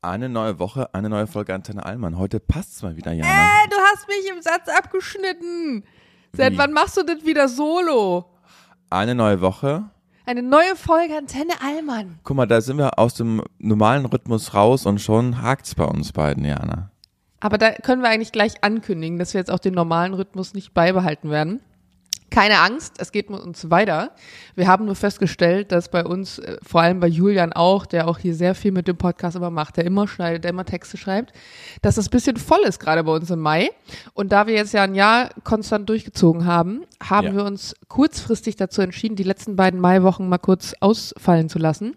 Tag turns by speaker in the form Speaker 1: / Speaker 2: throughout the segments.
Speaker 1: Eine neue Woche, eine neue Folge Antenne Allmann. Heute passt's mal wieder, Jana.
Speaker 2: Äh, du hast mich im Satz abgeschnitten. Seit
Speaker 1: Wie?
Speaker 2: wann machst du das wieder solo?
Speaker 1: Eine neue Woche.
Speaker 2: Eine neue Folge Antenne Allmann.
Speaker 1: Guck mal, da sind wir aus dem normalen Rhythmus raus und schon hakt's bei uns beiden, Jana.
Speaker 2: Aber da können wir eigentlich gleich ankündigen, dass wir jetzt auch den normalen Rhythmus nicht beibehalten werden. Keine Angst, es geht mit uns weiter. Wir haben nur festgestellt, dass bei uns, äh, vor allem bei Julian auch, der auch hier sehr viel mit dem Podcast immer macht, der immer schneidet, der immer Texte schreibt, dass das bisschen voll ist gerade bei uns im Mai. Und da wir jetzt ja ein Jahr konstant durchgezogen haben, haben
Speaker 1: Ja.
Speaker 2: wir uns kurzfristig dazu entschieden, die letzten beiden Maiwochen mal kurz ausfallen zu lassen.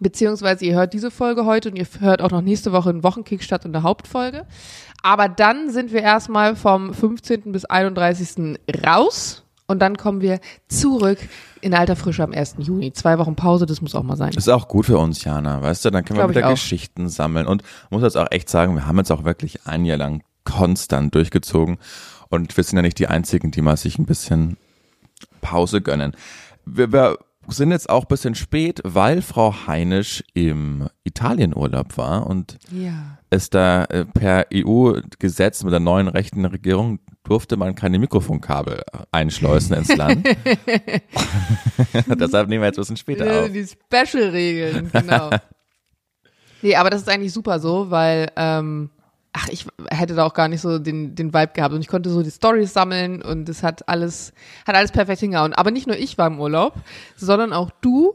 Speaker 2: Beziehungsweise ihr hört diese Folge heute und ihr hört auch noch nächste Woche einen Wochenkick statt in der Hauptfolge. Aber dann sind wir erstmal vom 15. bis 31. raus und dann kommen wir zurück in alter Frische am 1. Juni. Zwei Wochen Pause, das muss auch mal sein.
Speaker 1: Ist auch gut für uns, Jana, weißt du? Dann können wir
Speaker 2: Glaub ich
Speaker 1: wieder. Geschichten sammeln. Und muss jetzt auch echt sagen, wir haben jetzt auch wirklich ein Jahr lang konstant durchgezogen. Und wir sind ja nicht die Einzigen, die mal sich ein bisschen Pause gönnen. Wir, wir sind jetzt auch ein bisschen spät, weil Frau Heinisch im Italienurlaub war und
Speaker 2: Ja.
Speaker 1: es da äh, per EU-Gesetz mit der neuen rechten Regierung durfte man keine Mikrofonkabel einschleusen ins Land. Deshalb nehmen wir jetzt ein bisschen später auf.
Speaker 2: Die Special-Regeln, genau. nee, aber das ist eigentlich super so, weil, ähm, ach, ich hätte da auch gar nicht so den, den Vibe gehabt und ich konnte so die Stories sammeln und es hat alles, hat alles perfekt hingehauen. Aber nicht nur ich war im Urlaub, sondern auch du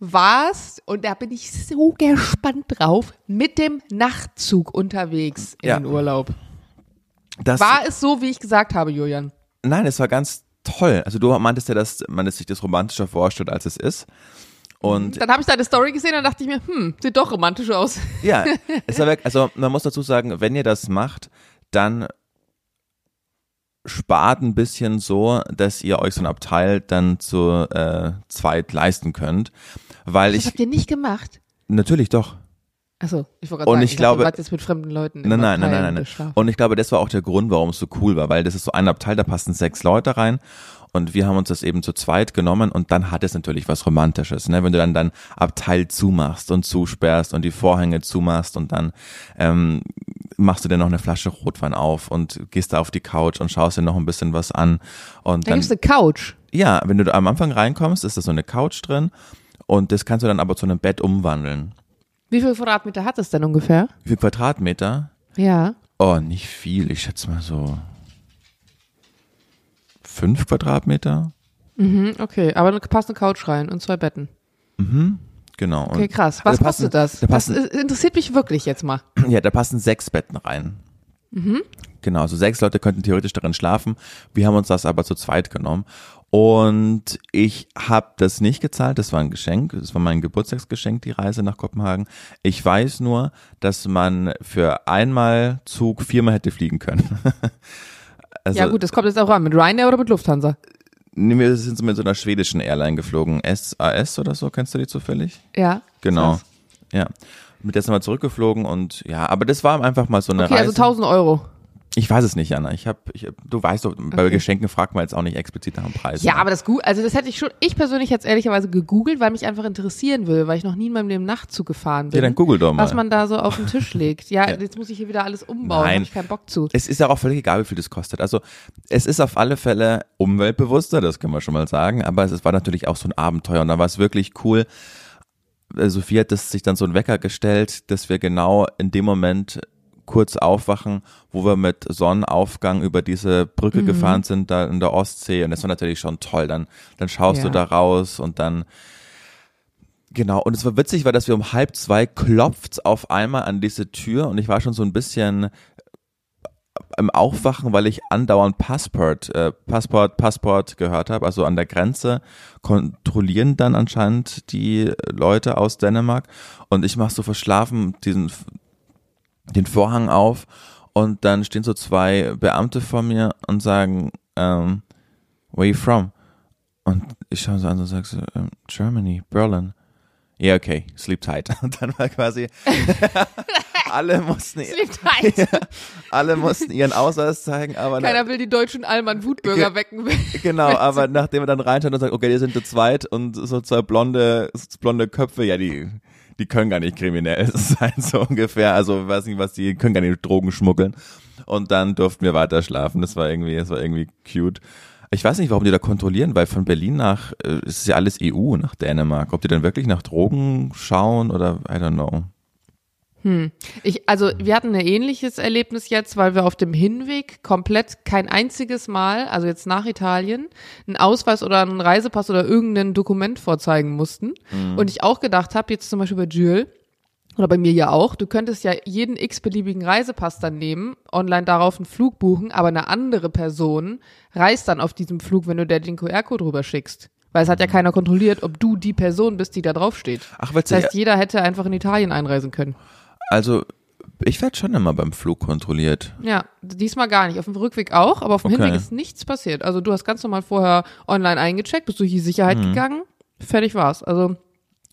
Speaker 2: warst, und da bin ich so gespannt drauf, mit dem Nachtzug unterwegs in
Speaker 1: Ja.
Speaker 2: den Urlaub.
Speaker 1: Das,
Speaker 2: War es so, wie ich gesagt habe, Julian?
Speaker 1: Nein, es war ganz toll. Also du meintest ja, dass man es sich das romantischer vorstellt, als es ist. Und
Speaker 2: Dann habe ich deine Story gesehen und dachte ich mir, hm, sieht doch romantisch aus.
Speaker 1: ja, es war wirklich, also man muss dazu sagen, wenn ihr das macht, dann spart ein bisschen so, dass ihr euch so ein Abteil dann zu äh, zweit leisten könnt. Weil
Speaker 2: Das
Speaker 1: ich,
Speaker 2: habt ihr nicht gemacht.
Speaker 1: natürlich doch.
Speaker 2: Achso, ich wollte gerade sagen,
Speaker 1: ich
Speaker 2: dachte,
Speaker 1: glaube-
Speaker 2: warst jetzt mit fremden Leuten.
Speaker 1: Nein, nein, nein, nein, nein. Und ich glaube, das war auch der Grund, warum es so cool war, weil das ist so ein Abteil, da passen sechs Leute rein. Und wir haben uns das eben zu zweit genommen und dann hat es natürlich was Romantisches, ne? Wenn du dann dein Abteil zumachst und zusperrst und die Vorhänge zumachst und dann ähm, machst du dir noch eine Flasche Rotwein auf und gehst da auf die Couch und schaust dir noch ein bisschen was an. Und
Speaker 2: Da
Speaker 1: dann,
Speaker 2: gibt's eine Couch.
Speaker 1: ja, wenn du am Anfang reinkommst, ist da so eine Couch drin und das kannst du dann aber zu einem Bett umwandeln.
Speaker 2: Wie viel Quadratmeter hat es denn ungefähr?
Speaker 1: Wie viel Quadratmeter?
Speaker 2: Ja.
Speaker 1: Oh, nicht viel. Ich schätze mal so fünf Quadratmeter.
Speaker 2: Mhm, okay, aber da passt eine Couch rein und zwei Betten.
Speaker 1: Genau.
Speaker 2: Okay, krass. Was
Speaker 1: da
Speaker 2: kostet das?
Speaker 1: Da
Speaker 2: Das
Speaker 1: passen,
Speaker 2: äh, interessiert mich wirklich jetzt mal.
Speaker 1: ja, da passen sechs Betten rein. Genau, also sechs Leute könnten theoretisch darin schlafen. Wir haben uns das aber zu zweit genommen. Und ich habe das nicht gezahlt, das war ein Geschenk, das war mein Geburtstagsgeschenk, die Reise nach Kopenhagen. Ich weiß nur, dass man für einmal Zug viermal hätte fliegen können. also,
Speaker 2: ja gut, das kommt jetzt auch an. Mit Ryanair oder mit Lufthansa?
Speaker 1: Nee, wir sind so mit so einer schwedischen Airline geflogen. SAS oder so, kennst du die zufällig?
Speaker 2: Ja.
Speaker 1: Genau. Ja. Mit der sind wir zurückgeflogen und ja, aber das war einfach mal so eine
Speaker 2: Okay,
Speaker 1: Reise.
Speaker 2: also 1000 Euro.
Speaker 1: Ich weiß es nicht, Anna. Ich hab, ich, du weißt doch, bei
Speaker 2: Okay.
Speaker 1: Geschenken fragt man jetzt auch nicht explizit nach dem Preis.
Speaker 2: Ja,
Speaker 1: ne?
Speaker 2: aber das gut, also das hätte ich schon, ich persönlich hätte es ehrlicherweise gegoogelt, weil mich einfach interessieren will, weil ich noch nie in meinem Leben Nachtzug gefahren bin.
Speaker 1: Ja, dann google doch mal.
Speaker 2: was man da so auf den Tisch legt. Ja,
Speaker 1: Ja.
Speaker 2: jetzt muss ich hier wieder alles umbauen, habe ich keinen Bock zu.
Speaker 1: es ist ja auch völlig egal, wie viel das kostet. Also es ist auf alle Fälle umweltbewusster, das können wir schon mal sagen, aber es war natürlich auch so ein Abenteuer und da war es wirklich cool. Äh, Sophie hat das sich dann so einen Wecker gestellt, dass wir genau in dem Moment kurz aufwachen, wo wir mit Sonnenaufgang über diese Brücke
Speaker 2: Mhm.
Speaker 1: gefahren sind, da in der Ostsee und das war natürlich schon toll. Dann, dann schaust
Speaker 2: Ja.
Speaker 1: du da raus und dann Genau, und es war witzig, weil dass wir um halb zwei klopft's auf einmal an diese Tür und ich war schon so ein bisschen im Aufwachen, weil ich andauernd Passport, äh, Passport, Passport gehört habe. Also an der Grenze kontrollieren dann anscheinend die Leute aus Dänemark und ich mache so verschlafen diesen den Vorhang auf und dann stehen so zwei Beamte vor mir und sagen, ähm, where you from? Und ich schaue so an und sage so, ähm, Germany, Berlin. Ja, okay, sleep tight. Und dann war quasi, alle mussten,
Speaker 2: Sleep tight.
Speaker 1: alle mussten ihren Ausweis zeigen, aber na-
Speaker 2: Keiner will die deutschen Allmann Wutbürger
Speaker 1: Ge-
Speaker 2: wecken.
Speaker 1: genau, aber nachdem er dann reinschaut und sagt, okay, die sind zu zweit und so zwei blonde, blonde Köpfe, ja, die, die können gar nicht kriminell sein, so ungefähr. Also weiß nicht, was die können gar nicht Drogen schmuggeln. Und dann durften wir weiter schlafen. Das war irgendwie, das war irgendwie cute. Ich weiß nicht, warum die da kontrollieren, weil von Berlin nach, äh, ist ja alles EU, nach Dänemark. Ob die dann wirklich nach Drogen schauen oder I don't know.
Speaker 2: Hm. Ich, also wir hatten ein ähnliches Erlebnis jetzt, weil wir auf dem Hinweg komplett kein einziges Mal, also jetzt nach Italien, einen Ausweis oder einen Reisepass oder irgendein Dokument vorzeigen mussten. Mhm. Und ich auch gedacht habe, jetzt zum Beispiel bei Jules, oder bei mir ja auch, du könntest ja jeden x-beliebigen Reisepass dann nehmen, online darauf einen Flug buchen, aber eine andere Person reist dann auf diesem Flug, wenn du der den QR-Code rüber schickst. Weil es hat ja keiner kontrolliert, ob du die Person bist, die da drauf steht.
Speaker 1: Ach,
Speaker 2: das heißt, jeder hätte einfach in Italien einreisen können.
Speaker 1: Also, ich werde schon immer beim Flug kontrolliert.
Speaker 2: Ja, diesmal gar nicht. Auf dem Rückweg auch, aber auf dem okay. Hinweg ist nichts passiert. Also du hast ganz normal vorher online eingecheckt, bist durch die Sicherheit mhm. gegangen, fertig war's. Also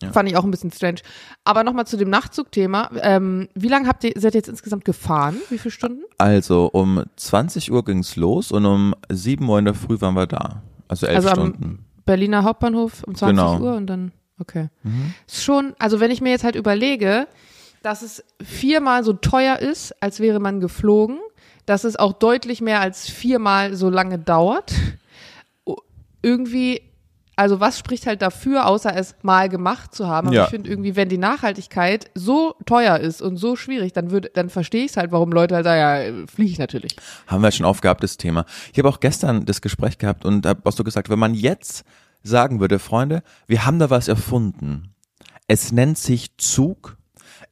Speaker 2: ja. Fand ich auch ein bisschen strange. Aber nochmal zu dem Nachtzugthema. Ähm, wie lange habt ihr, seid ihr jetzt insgesamt gefahren? Wie viele Stunden?
Speaker 1: Also um 20 Uhr ging's los und um 7 Uhr in der Früh waren wir da. Also elf also Stunden. Am
Speaker 2: Berliner Hauptbahnhof um 20 genau. Uhr und dann, okay. Mhm. Ist schon, also wenn ich mir jetzt halt überlege, dass es viermal so teuer ist, als wäre man geflogen, dass es auch deutlich mehr als viermal so lange dauert. Irgendwie also was spricht halt dafür, außer es mal gemacht zu haben? Aber ja. ich finde irgendwie, wenn die Nachhaltigkeit so teuer ist und so schwierig, dann würde, dann verstehe ich es halt, warum Leute halt sagen, ja, fliege ich natürlich.
Speaker 1: Haben wir schon aufgehabt, das Thema. Ich habe auch gestern das Gespräch gehabt und habe auch so gesagt, wenn man jetzt sagen würde, Freunde, wir haben da was erfunden. Es nennt sich Zug.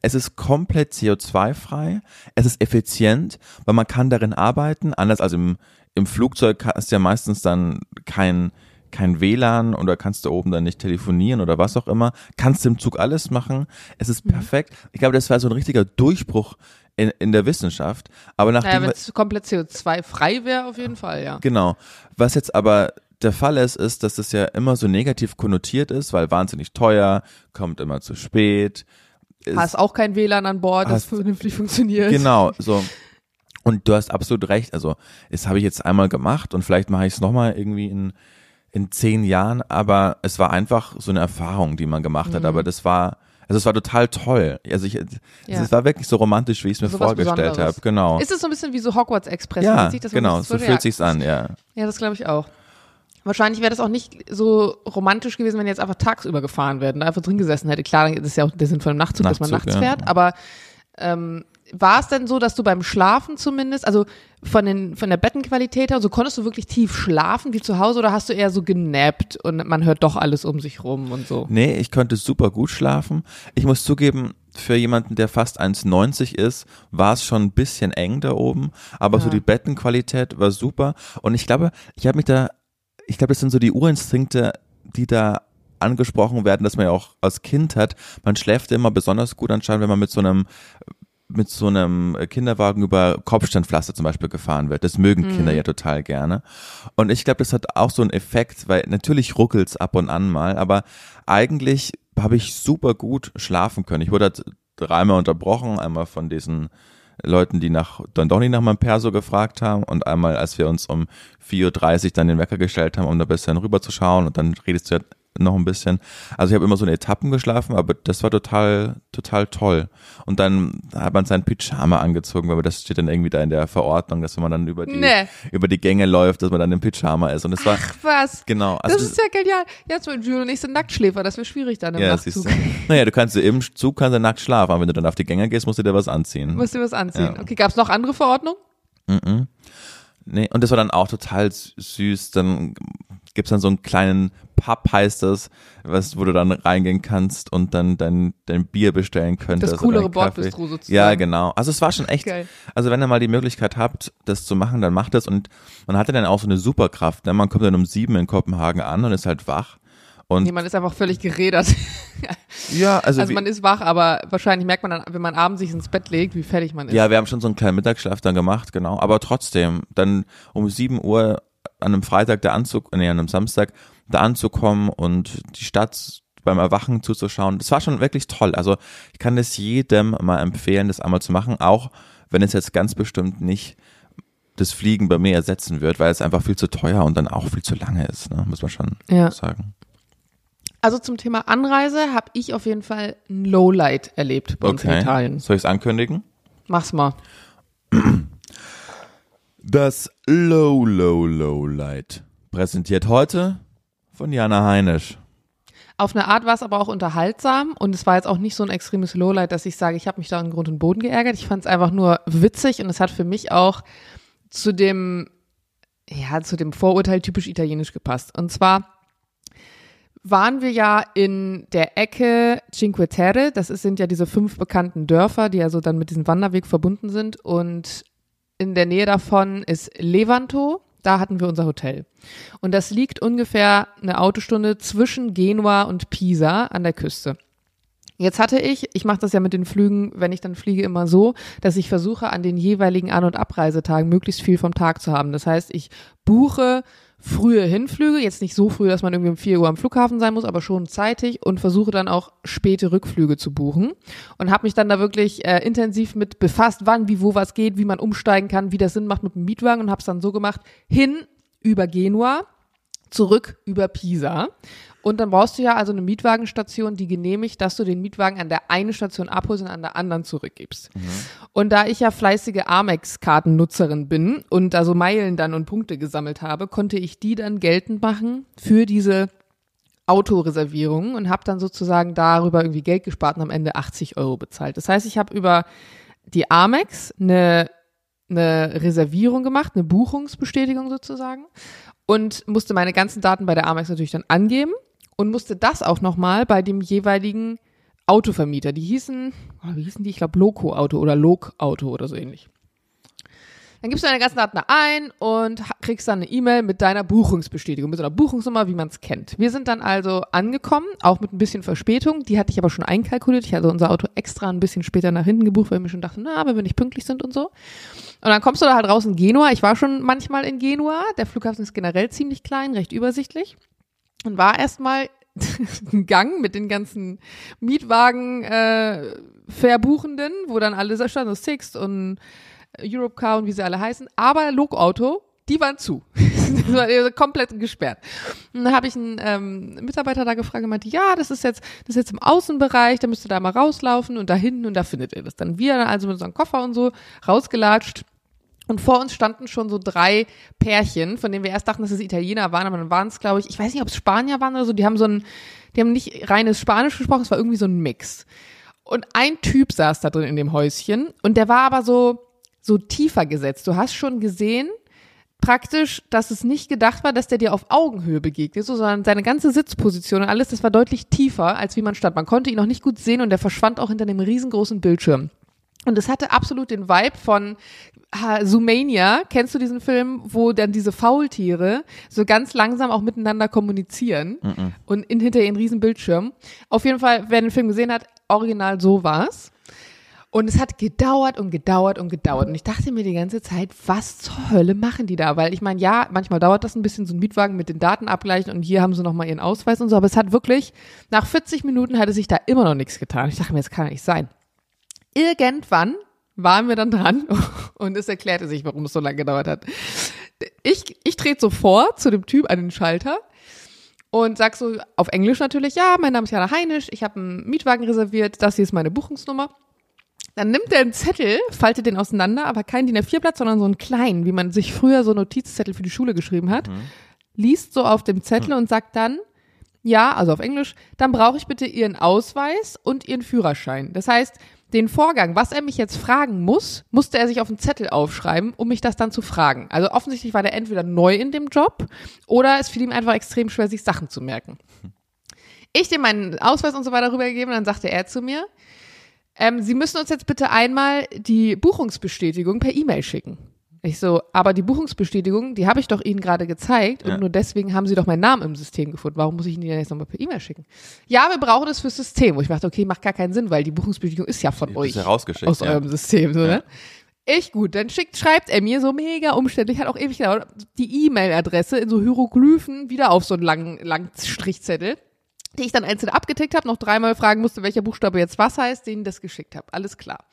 Speaker 1: Es ist komplett CO2-frei. Es ist effizient, weil man kann darin arbeiten. Anders als im, im Flugzeug ist ja meistens dann kein, kein WLAN oder kannst du oben dann nicht telefonieren oder was auch immer. Kannst du im Zug alles machen. Es ist mhm. perfekt. Ich glaube, das war so ein richtiger Durchbruch in, in der Wissenschaft. Aber nachdem.
Speaker 2: Naja, wenn es komplett CO2-frei wäre, auf jeden Fall, ja.
Speaker 1: Genau. Was jetzt aber der Fall ist, ist, dass es ja immer so negativ konnotiert ist, weil wahnsinnig teuer, kommt immer zu spät.
Speaker 2: Hast auch kein WLAN an Bord, das vernünftig funktioniert.
Speaker 1: Genau, so. Und du hast absolut recht. Also, das habe ich jetzt einmal gemacht und vielleicht mache ich es nochmal irgendwie in in zehn Jahren, aber es war einfach so eine Erfahrung, die man gemacht hat. Mhm. Aber das war, also es war total toll. Also ich, ja. es war wirklich so romantisch, wie ich es mir so vorgestellt habe. Genau.
Speaker 2: Ist es so ein bisschen wie so Hogwarts Express?
Speaker 1: Ja, genau. So fühlt sich's an, ja.
Speaker 2: Ja, das glaube ich auch. Wahrscheinlich wäre das auch nicht so romantisch gewesen, wenn jetzt einfach tagsüber gefahren werden, da einfach drin gesessen hätte. Klar, das ist ja auch der Sinn von einem Nachtzug, Nachtzug dass man nachts ja. fährt, aber ähm, war es denn so, dass du beim Schlafen zumindest, also von, den, von der Bettenqualität her, so konntest du wirklich tief schlafen wie zu Hause oder hast du eher so genappt und man hört doch alles um sich rum und so?
Speaker 1: Nee, ich konnte super gut schlafen. Ich muss zugeben, für jemanden, der fast 1,90 ist, war es schon ein bisschen eng da oben, aber ja. so die Bettenqualität war super und ich glaube, ich habe mich da, ich glaube, das sind so die Urinstinkte, die da angesprochen werden, dass man ja auch als Kind hat. Man schläft immer besonders gut anscheinend, wenn man mit so einem mit so einem Kinderwagen über Kopfsteinpflaster zum Beispiel gefahren wird. Das mögen mhm. Kinder ja total gerne. Und ich glaube, das hat auch so einen Effekt, weil natürlich ruckelt's ab und an mal, aber eigentlich habe ich super gut schlafen können. Ich wurde halt dreimal unterbrochen, einmal von diesen Leuten, die nach, dann doch nicht nach meinem Perso gefragt haben. Und einmal, als wir uns um 4.30 Uhr dann den Wecker gestellt haben, um da ein bisschen schauen und dann redest du ja noch ein bisschen. Also ich habe immer so in Etappen geschlafen, aber das war total, total toll. Und dann hat man seinen Pyjama angezogen, weil das steht dann irgendwie da in der Verordnung, dass wenn man dann über die, nee. über die Gänge läuft, dass man dann im Pyjama ist. Und es war.
Speaker 2: Ach was.
Speaker 1: Genau.
Speaker 2: Also das, ist ja genial. Ja, zum Beispiel und ich sind Nacktschläfer, das wäre schwierig dann im ja, Nachtzug.
Speaker 1: Du. Naja, du kannst im Zug kannst du nackt schlafen, aber wenn du dann auf die Gänge gehst, musst du dir was anziehen.
Speaker 2: Musst du was anziehen. Ja. Okay, gab es noch andere Verordnungen?
Speaker 1: Mhm. Nee, und das war dann auch total süß. Dann gibt's dann so einen kleinen Pub, heißt das, was, wo du dann reingehen kannst und dann dein, dein Bier bestellen könntest.
Speaker 2: Das coolere Bordbistro sozusagen.
Speaker 1: Ja, genau. Also es war schon echt, Geil. also wenn ihr mal die Möglichkeit habt, das zu machen, dann macht das und man hatte dann auch so eine Superkraft. Ne? Man kommt dann um sieben in Kopenhagen an und ist halt wach. Und
Speaker 2: nee, man ist einfach völlig gerädert.
Speaker 1: ja, also,
Speaker 2: also man ist wach, aber wahrscheinlich merkt man dann, wenn man abends sich ins Bett legt, wie fertig man ist.
Speaker 1: Ja, wir haben schon so einen kleinen Mittagsschlaf dann gemacht, genau. Aber trotzdem, dann um sieben Uhr an einem Freitag der Anzug, nee, an einem Samstag da anzukommen und die Stadt beim Erwachen zuzuschauen. Das war schon wirklich toll. Also ich kann es jedem mal empfehlen, das einmal zu machen, auch wenn es jetzt ganz bestimmt nicht das Fliegen bei mir ersetzen wird, weil es einfach viel zu teuer und dann auch viel zu lange ist, ne? muss man schon ja. sagen.
Speaker 2: Also zum Thema Anreise habe ich auf jeden Fall ein Lowlight erlebt bei uns in
Speaker 1: Okay.
Speaker 2: Italien.
Speaker 1: Soll ich es ankündigen?
Speaker 2: Mach's mal.
Speaker 1: Das Low, Low, Low Light. Präsentiert heute von Jana Heinisch.
Speaker 2: Auf eine Art war es aber auch unterhaltsam und es war jetzt auch nicht so ein extremes Lowlight, dass ich sage, ich habe mich da in Grund und Boden geärgert. Ich fand es einfach nur witzig und es hat für mich auch zu dem, ja, zu dem Vorurteil typisch italienisch gepasst. Und zwar waren wir ja in der Ecke Cinque Terre, das sind ja diese fünf bekannten Dörfer, die also dann mit diesem Wanderweg verbunden sind und in der Nähe davon ist Levanto, da hatten wir unser Hotel. Und das liegt ungefähr eine Autostunde zwischen Genua und Pisa an der Küste. Jetzt hatte ich, ich mache das ja mit den Flügen, wenn ich dann fliege, immer so, dass ich versuche, an den jeweiligen An- und Abreisetagen möglichst viel vom Tag zu haben. Das heißt, ich buche frühe Hinflüge, jetzt nicht so früh, dass man irgendwie um 4 Uhr am Flughafen sein muss, aber schon zeitig und versuche dann auch späte Rückflüge zu buchen und habe mich dann da wirklich äh, intensiv mit befasst, wann, wie, wo was geht, wie man umsteigen kann, wie das Sinn macht mit dem Mietwagen und habe es dann so gemacht, hin über Genua, zurück über Pisa. Und dann brauchst du ja also eine Mietwagenstation, die genehmigt, dass du den Mietwagen an der einen Station abholst und an der anderen zurückgibst. Und da ich ja fleißige Amex-Kartennutzerin bin und also Meilen dann und Punkte gesammelt habe, konnte ich die dann geltend machen für diese Autoreservierung und habe dann sozusagen darüber irgendwie Geld gespart und am Ende 80 Euro bezahlt. Das heißt, ich habe über die Amex eine, eine Reservierung gemacht, eine Buchungsbestätigung sozusagen und musste meine ganzen Daten bei der Amex natürlich dann angeben und musste das auch nochmal bei dem jeweiligen Autovermieter. Die hießen, oh, wie hießen die? Ich glaube Loco Auto oder Lok Auto oder so ähnlich. Dann gibst du deine ganzen Daten da ein und kriegst dann eine E-Mail mit deiner Buchungsbestätigung, mit so einer Buchungsnummer, wie man es kennt. Wir sind dann also angekommen, auch mit ein bisschen Verspätung. Die hatte ich aber schon einkalkuliert. Ich hatte unser Auto extra ein bisschen später nach hinten gebucht, weil mir schon dachte, na, wenn wir nicht pünktlich sind und so. Und dann kommst du da halt raus in Genua. Ich war schon manchmal in Genua. Der Flughafen ist generell ziemlich klein, recht übersichtlich. Und war erstmal ein Gang mit den ganzen Mietwagen äh, Verbuchenden, wo dann alle da standen, so Sixt und Europcar und wie sie alle heißen. Aber Lokauto, die waren zu. das war also komplett gesperrt. Und dann habe ich einen ähm, Mitarbeiter da gefragt und meinte, ja, das ist jetzt, das ist jetzt im Außenbereich, da müsst ihr da mal rauslaufen und da hinten und da findet ihr das. Dann wir also mit unserem Koffer und so rausgelatscht. Und vor uns standen schon so drei Pärchen, von denen wir erst dachten, dass es Italiener waren, aber dann waren es, glaube ich, ich weiß nicht, ob es Spanier waren oder so, die haben so ein, die haben nicht reines Spanisch gesprochen, es war irgendwie so ein Mix. Und ein Typ saß da drin in dem Häuschen und der war aber so, so tiefer gesetzt. Du hast schon gesehen, praktisch, dass es nicht gedacht war, dass der dir auf Augenhöhe begegnet, so, sondern seine ganze Sitzposition und alles, das war deutlich tiefer, als wie man stand. Man konnte ihn noch nicht gut sehen und der verschwand auch hinter einem riesengroßen Bildschirm. Und es hatte absolut den Vibe von Zoomania. Kennst du diesen Film, wo dann diese Faultiere so ganz langsam auch miteinander kommunizieren und in, hinter ihren riesen Bildschirm? Auf jeden Fall, wer den Film gesehen hat, original so war's. Und es hat gedauert und gedauert und gedauert. Und ich dachte mir die ganze Zeit, was zur Hölle machen die da? Weil ich meine, ja, manchmal dauert das ein bisschen, so ein Mietwagen mit den Daten abgleichen und hier haben sie nochmal ihren Ausweis und so. Aber es hat wirklich, nach 40 Minuten hatte sich da immer noch nichts getan. Ich dachte mir, das kann ja nicht sein. Irgendwann waren wir dann dran und es erklärte sich, warum es so lange gedauert hat. Ich, ich trete so vor zu dem Typ an den Schalter und sag so auf Englisch natürlich, ja, mein Name ist Jana Heinisch, ich habe einen Mietwagen reserviert, das hier ist meine Buchungsnummer. Dann nimmt er einen Zettel, faltet den auseinander, aber kein DIN A4-Blatt, sondern so einen kleinen, wie man sich früher so Notizzettel für die Schule geschrieben hat, liest so auf dem Zettel und sagt dann, ja, also auf Englisch, dann brauche ich bitte Ihren Ausweis und Ihren Führerschein. Das heißt, den Vorgang, was er mich jetzt fragen muss, musste er sich auf einen Zettel aufschreiben, um mich das dann zu fragen. Also offensichtlich war der entweder neu in dem Job oder es fiel ihm einfach extrem schwer, sich Sachen zu merken. Ich dem meinen Ausweis und so weiter rübergegeben, dann sagte er zu mir, ähm, Sie müssen uns jetzt bitte einmal die Buchungsbestätigung per E-Mail schicken. Ich so, aber die Buchungsbestätigung, die habe ich doch Ihnen gerade gezeigt und
Speaker 1: Ja.
Speaker 2: nur deswegen haben Sie doch meinen Namen im System gefunden. Warum muss ich Ihnen die jetzt nochmal per E-Mail schicken? Ja, wir brauchen das fürs System. Wo ich dachte, okay, macht gar keinen Sinn, weil die Buchungsbestätigung ist ja von euch
Speaker 1: ist ja rausgeschickt,
Speaker 2: aus
Speaker 1: ja.
Speaker 2: eurem System. So,
Speaker 1: Ja.
Speaker 2: ne? Ich gut, dann schickt, schreibt er mir so mega umständlich, hat auch ewig gedauert, die E-Mail-Adresse in so Hieroglyphen wieder auf so einen langen, langen Strichzettel, die ich dann einzeln abgetickt habe, noch dreimal fragen musste, welcher Buchstabe jetzt was heißt, den ich das geschickt habe. Alles klar.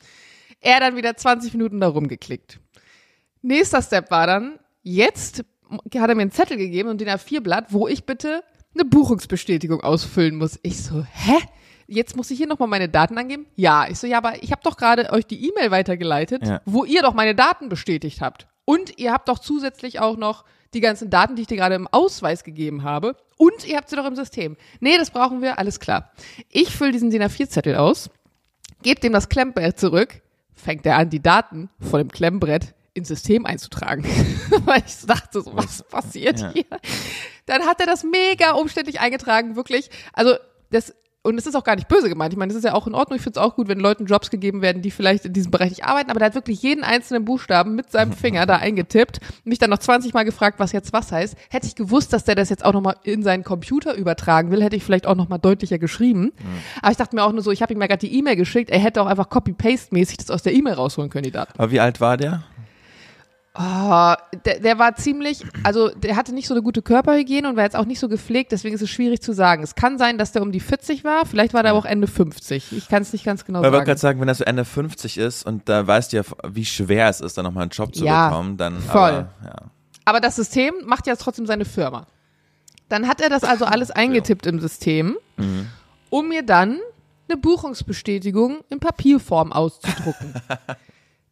Speaker 2: Er dann wieder 20 Minuten da rumgeklickt. Nächster Step war dann, jetzt hat er mir einen Zettel gegeben und den A4-Blatt, wo ich bitte eine Buchungsbestätigung ausfüllen muss. Ich so, hä? Jetzt muss ich hier nochmal meine Daten angeben? Ja. Ich so, ja, aber ich habe doch gerade euch die E-Mail weitergeleitet,
Speaker 1: Ja.
Speaker 2: wo ihr doch meine Daten bestätigt habt. Und ihr habt doch zusätzlich auch noch die ganzen Daten, die ich dir gerade im Ausweis gegeben habe. Und ihr habt sie doch im System. Nee, das brauchen wir, alles klar. Ich fülle diesen DIN A4-Zettel aus, gebe dem das Klemmbrett zurück, fängt er an, die Daten von dem Klemmbrett ins System einzutragen. Weil ich dachte, so, was passiert
Speaker 1: Ja.
Speaker 2: hier? Dann hat er das mega umständlich eingetragen, wirklich. Also das und es ist auch gar nicht böse gemeint. Ich meine, das ist ja auch in Ordnung. Ich finde es auch gut, wenn Leuten Jobs gegeben werden, die vielleicht in diesem Bereich nicht arbeiten. Aber der hat wirklich jeden einzelnen Buchstaben mit seinem Finger da eingetippt. Mich dann noch 20 Mal gefragt, was jetzt was heißt. Hätte ich gewusst, dass der das jetzt auch nochmal in seinen Computer übertragen will, hätte ich vielleicht auch nochmal deutlicher geschrieben. Aber ich dachte mir auch nur so, ich habe ihm ja gerade die E-Mail geschickt. Er hätte auch einfach Copy-Paste-mäßig das aus der E-Mail rausholen können, die Daten.
Speaker 1: Aber wie alt war der?
Speaker 2: Oh, der, der war ziemlich, also der hatte nicht so eine gute Körperhygiene und war jetzt auch nicht so gepflegt, deswegen ist es schwierig zu sagen. Es kann sein, dass der um die 40 war, vielleicht war der aber auch Ende 50. Ich kann es nicht ganz genau
Speaker 1: Weil ich wollte
Speaker 2: sagen.
Speaker 1: gerade sagen, wenn das so Ende 50 ist und da weißt du ja, wie schwer es ist, da nochmal einen Job zu
Speaker 2: Ja,
Speaker 1: bekommen, dann
Speaker 2: voll.
Speaker 1: Aber, ja.
Speaker 2: Aber das System macht ja trotzdem seine Firma. Dann hat er das also alles eingetippt im System, um mir dann eine Buchungsbestätigung in Papierform auszudrucken.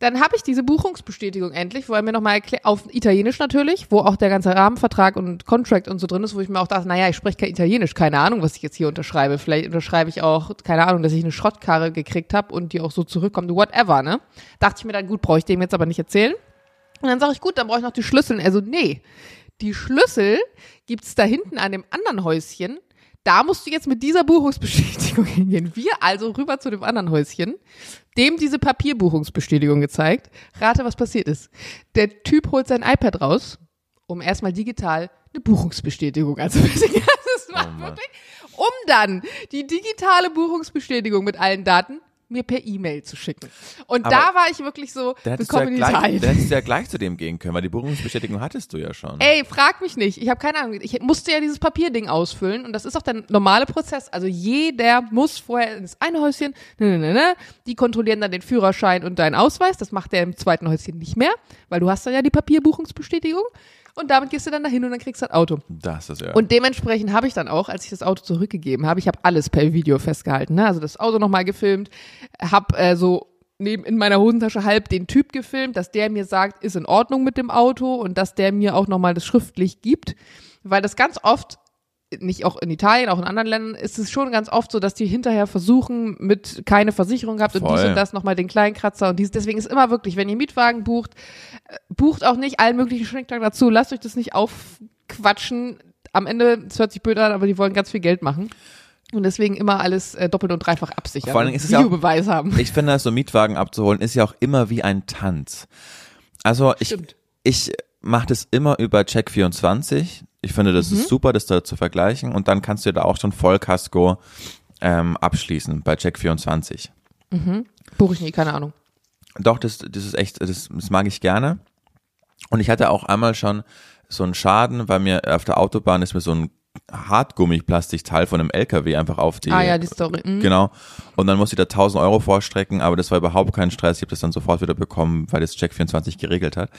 Speaker 2: dann habe ich diese Buchungsbestätigung endlich, wo er mir nochmal erklärt, auf Italienisch natürlich, wo auch der ganze Rahmenvertrag und Contract und so drin ist, wo ich mir auch dachte, naja, ich spreche kein Italienisch, keine Ahnung, was ich jetzt hier unterschreibe. Vielleicht unterschreibe ich auch, keine Ahnung, dass ich eine Schrottkarre gekriegt habe und die auch so zurückkommt, whatever, ne? Dachte ich mir dann, gut, brauche ich dem jetzt aber nicht erzählen. Und dann sage ich, gut, dann brauche ich noch die Schlüssel. Und er so, nee, die Schlüssel gibt's da hinten an dem anderen Häuschen. Da musst du jetzt mit dieser Buchungsbestätigung hingehen. Wir also rüber zu dem anderen Häuschen, dem diese Papierbuchungsbestätigung gezeigt. Rate, was passiert ist. Der Typ holt sein iPad raus, um erstmal digital eine Buchungsbestätigung anzufertigen. Das war
Speaker 1: Oh
Speaker 2: wirklich, um dann die digitale Buchungsbestätigung mit allen Daten mir per E-Mail zu schicken. Und
Speaker 1: Aber
Speaker 2: da war ich wirklich so,
Speaker 1: du ja
Speaker 2: willkommen in
Speaker 1: gleich,
Speaker 2: Italien.
Speaker 1: da hättest du ja gleich zu dem gehen können, weil die Buchungsbestätigung hattest du ja schon.
Speaker 2: Ey, frag mich nicht. Ich habe keine Ahnung. Ich musste ja dieses Papierding ausfüllen und das ist auch der normale Prozess. Also jeder muss vorher ins eine Häuschen, ne, ne, ne, ne. die kontrollieren dann den Führerschein und deinen Ausweis. Das macht der im zweiten Häuschen nicht mehr, weil du hast dann ja die Papierbuchungsbestätigung und damit gehst du dann dahin und dann kriegst du das Auto.
Speaker 1: Das ist ja.
Speaker 2: Und dementsprechend habe ich dann auch, als ich das Auto zurückgegeben habe, ich habe alles per Video festgehalten. Ne? Also das Auto nochmal gefilmt, habe äh, so neben in meiner Hosentasche halb den Typ gefilmt, dass der mir sagt, ist in Ordnung mit dem Auto und dass der mir auch nochmal das schriftlich gibt. Weil das ganz oft, nicht auch in Italien, auch in anderen Ländern, ist es schon ganz oft so, dass die hinterher versuchen, mit keine Versicherung gehabt und dies
Speaker 1: Voll.
Speaker 2: und das nochmal den kleinen Kratzer und dies. Deswegen ist immer wirklich, wenn ihr Mietwagen bucht, äh, bucht auch nicht allen möglichen Schnickschnack dazu. Lasst euch das nicht aufquatschen. Am Ende, es hört sich blöd an, aber die wollen ganz viel Geld machen. Und deswegen immer alles äh, doppelt und dreifach absichern.
Speaker 1: Vor allen Dingen ist es ja auch-
Speaker 2: haben.
Speaker 1: Ich finde, so Mietwagen abzuholen ist ja auch immer wie ein Tanz. Also ich,
Speaker 2: Stimmt.
Speaker 1: ich mache das immer über Check24. Ich finde, das
Speaker 2: Mhm.
Speaker 1: ist super, das da zu vergleichen. Und dann kannst du da auch schon Vollkasko ähm, abschließen bei Check24.
Speaker 2: Buche ich nie, keine Ahnung.
Speaker 1: Doch, das, das ist echt, das, das mag ich gerne. Und ich hatte auch einmal schon so einen Schaden, weil mir auf der Autobahn ist mir so ein Hartgummiplastikteil von einem LKW einfach auf die.
Speaker 2: ah ja, die Story. Mhm.
Speaker 1: Genau. Und dann musste ich da 1000 Euro vorstrecken, aber das war überhaupt kein Stress. Ich habe das dann sofort wieder bekommen, weil das Check24 geregelt hat.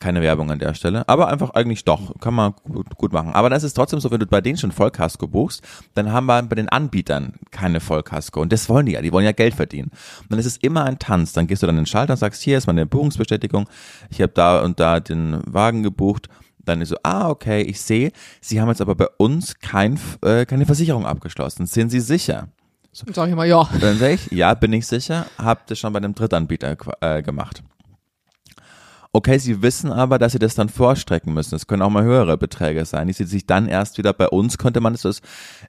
Speaker 1: Keine Werbung an der Stelle. Aber einfach eigentlich doch. Kann man gut, machen. Aber dann ist es trotzdem so, wenn du bei denen schon Vollkasko buchst, dann haben wir bei den Anbietern keine Vollkasko. Und das wollen die ja. Die wollen ja Geld verdienen. Und dann ist es immer ein Tanz. Dann gehst du dann in den Schalter und sagst, hier ist meine Buchungsbestätigung. Ich habe da und da den Wagen gebucht. Dann ist so, ah, okay, ich sehe, Sie haben jetzt aber bei uns kein, äh, keine Versicherung abgeschlossen. Sind Sie sicher?
Speaker 2: Dann sag ich immer, ja.
Speaker 1: Dann sage ich, ja, bin ich sicher, hab das schon bei einem Drittanbieter äh, gemacht. Okay, Sie wissen aber, dass Sie das dann vorstrecken müssen. Es können auch mal höhere Beträge sein, die Sie sich dann erst wieder bei uns könnte man das,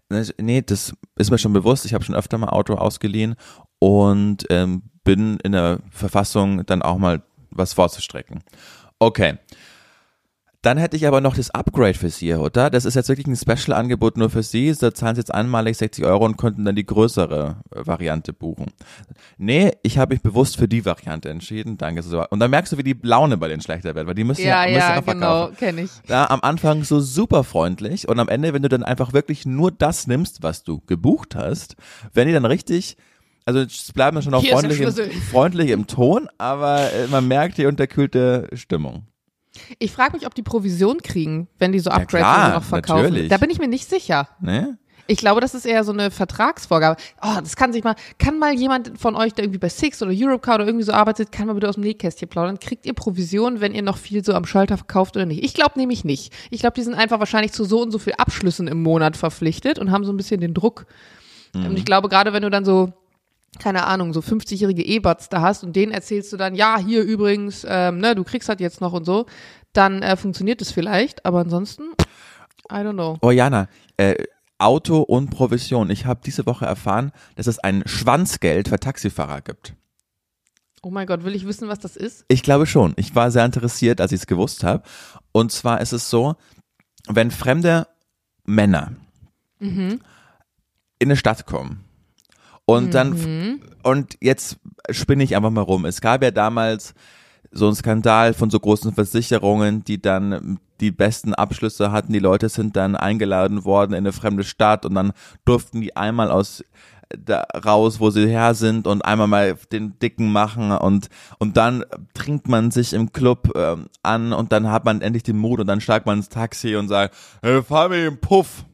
Speaker 1: das nee, das ist mir schon bewusst. Ich habe schon öfter mal Auto ausgeliehen und ähm, bin in der Verfassung dann auch mal was vorzustrecken. Okay. Dann hätte ich aber noch das Upgrade für Sie, oder? Das ist jetzt wirklich ein Special-Angebot nur für Sie. Da zahlen Sie jetzt einmalig 60 Euro und könnten dann die größere äh, Variante buchen. Nee, ich habe mich bewusst für die Variante entschieden. Danke. Und dann merkst du, wie die Laune bei denen schlechter wird, weil die müssen ja,
Speaker 2: Ja,
Speaker 1: müssen
Speaker 2: ja,
Speaker 1: ja
Speaker 2: genau, kenne ich.
Speaker 1: Da am Anfang so super freundlich und am Ende, wenn du dann einfach wirklich nur das nimmst, was du gebucht hast, wenn die dann richtig, also es bleiben schon auch freundlich im, freundlich im Ton, aber äh, man merkt die unterkühlte Stimmung.
Speaker 2: Ich frage mich, ob die Provision kriegen, wenn die so
Speaker 1: Ja,
Speaker 2: Upgrades
Speaker 1: klar,
Speaker 2: so noch verkaufen.
Speaker 1: natürlich.
Speaker 2: Da bin ich mir nicht sicher.
Speaker 1: Ne?
Speaker 2: Ich glaube, das ist eher so eine Vertragsvorgabe. Oh, das kann sich mal, kann mal jemand von euch, der irgendwie bei Six oder Europcar oder irgendwie so arbeitet, kann mal bitte aus dem Nähkästchen plaudern. Kriegt ihr Provision, wenn ihr noch viel so am Schalter verkauft oder nicht? Ich glaube nämlich nicht. Ich glaube, die sind einfach wahrscheinlich zu so und so viel Abschlüssen im Monat verpflichtet und haben so ein bisschen den Druck. Und ich glaube, gerade wenn du dann so keine Ahnung, so 50-jährige E-Bots da hast und denen erzählst du dann, ja, hier übrigens, ähm, ne, du kriegst halt jetzt noch und so, dann äh, funktioniert es vielleicht, aber ansonsten, I don't know.
Speaker 1: Oh Jana, äh, Auto und Provision. Ich habe diese Woche erfahren, dass es ein Schwanzgeld für Taxifahrer gibt.
Speaker 2: Oh mein Gott, will ich wissen, was das ist?
Speaker 1: Ich glaube schon. Ich war sehr interessiert, als ich es gewusst habe. Und zwar ist es so, wenn fremde Männer in eine Stadt kommen und dann und jetzt spinne ich einfach mal rum. Es gab ja damals so einen Skandal von so großen Versicherungen, die dann die besten Abschlüsse hatten. Die Leute sind dann eingeladen worden in eine fremde Stadt und dann durften die einmal aus da raus, wo sie her sind und einmal mal den Dicken machen und und dann trinkt man sich im Club ähm, an und dann hat man endlich den Mut und dann steigt man ins Taxi und sagt, hey, fahr mir den Puff.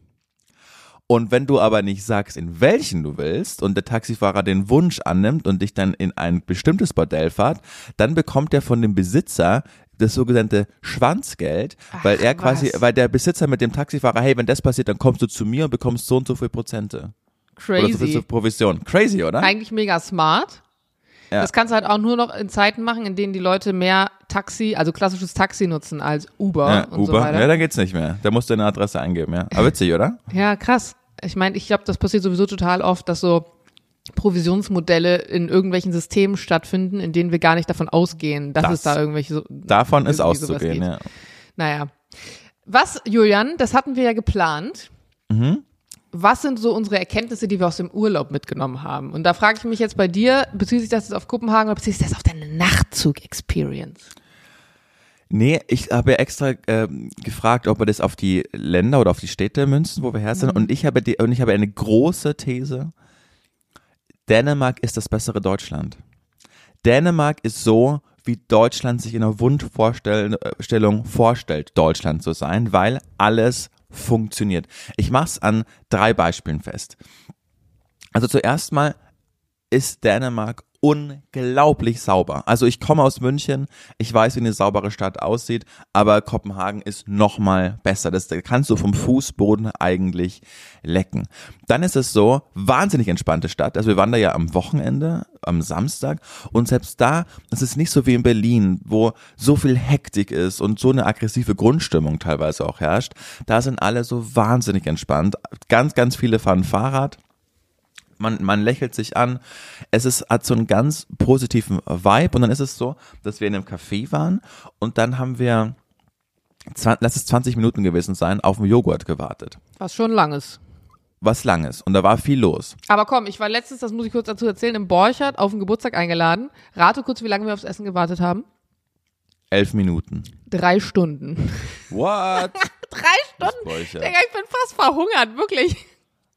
Speaker 1: Und wenn du aber nicht sagst, in welchen du willst und der Taxifahrer den Wunsch annimmt und dich dann in ein bestimmtes Bordell fährt, dann bekommt er von dem Besitzer das sogenannte Schwanzgeld, weil er quasi,
Speaker 2: was.
Speaker 1: weil der Besitzer mit dem Taxifahrer, hey, wenn das passiert, dann kommst du zu mir und bekommst so und so viel Prozente. Oder so viel
Speaker 2: Crazy.
Speaker 1: Provision. Crazy, oder?
Speaker 2: Eigentlich mega smart.
Speaker 1: Ja.
Speaker 2: Das kannst du halt auch nur noch in Zeiten machen, in denen die Leute mehr Taxi, also klassisches Taxi nutzen als Uber
Speaker 1: Ja,
Speaker 2: und so
Speaker 1: Uber.
Speaker 2: weiter.
Speaker 1: ja, dann geht's nicht mehr. Da musst du eine Adresse eingeben, ja. Aber witzig, oder?
Speaker 2: Ja, krass. Ich meine, ich glaube, das passiert sowieso total oft, dass so Provisionsmodelle in irgendwelchen Systemen stattfinden, in denen wir gar nicht davon ausgehen, dass
Speaker 1: Das-
Speaker 2: es da irgendwelche so,
Speaker 1: Davon ist auszugehen, ja.
Speaker 2: Naja. Was, Julian, das hatten wir ja geplant.
Speaker 1: Mhm.
Speaker 2: Was sind so unsere Erkenntnisse, die wir aus dem Urlaub mitgenommen haben? Und da frage ich mich jetzt bei dir, bezieht sich das jetzt auf Kopenhagen oder bezieht sich das auf deine Nachtzug-Experience?
Speaker 1: Nee, ich habe ja extra ähm, gefragt, ob wir das auf die Länder oder auf die Städte münzen, wo wir her sind. Und ich habe die, und ich habe eine große These. Dänemark ist das bessere Deutschland. Dänemark ist so, wie Deutschland sich in einer Wunschvorstellung vorstellt, Deutschland zu sein, weil alles funktioniert. Ich mache es an drei Beispielen fest. Also zuerst mal ist Dänemark unglaublich sauber. Also ich komme aus München, ich weiß, wie eine saubere Stadt aussieht, aber Kopenhagen ist noch mal besser. Das kannst du vom Fußboden eigentlich lecken. Dann ist es so, wahnsinnig entspannte Stadt. Also wir waren da ja am Wochenende, am Samstag und selbst da, es ist nicht so wie in Berlin, wo so viel Hektik ist und so eine aggressive Grundstimmung teilweise auch herrscht. Da sind alle so wahnsinnig entspannt. Ganz, ganz viele fahren Fahrrad man, man lächelt sich an. Es ist, hat so einen ganz positiven Vibe. Und dann ist es so, dass wir in einem Café waren und dann haben wir, zwan- lass es 20 Minuten gewesen sein, auf den Joghurt gewartet.
Speaker 2: Was schon langes.
Speaker 1: Was langes. Und da war viel los.
Speaker 2: Aber komm, ich war letztens, das muss ich kurz dazu erzählen, im Borchert auf den Geburtstag eingeladen. Rate kurz, wie lange wir aufs Essen gewartet haben.
Speaker 1: Elf Minuten.
Speaker 2: Drei Stunden.
Speaker 1: What?
Speaker 2: Drei Stunden?
Speaker 1: Bräuche.
Speaker 2: Digga, ich bin fast verhungert, wirklich.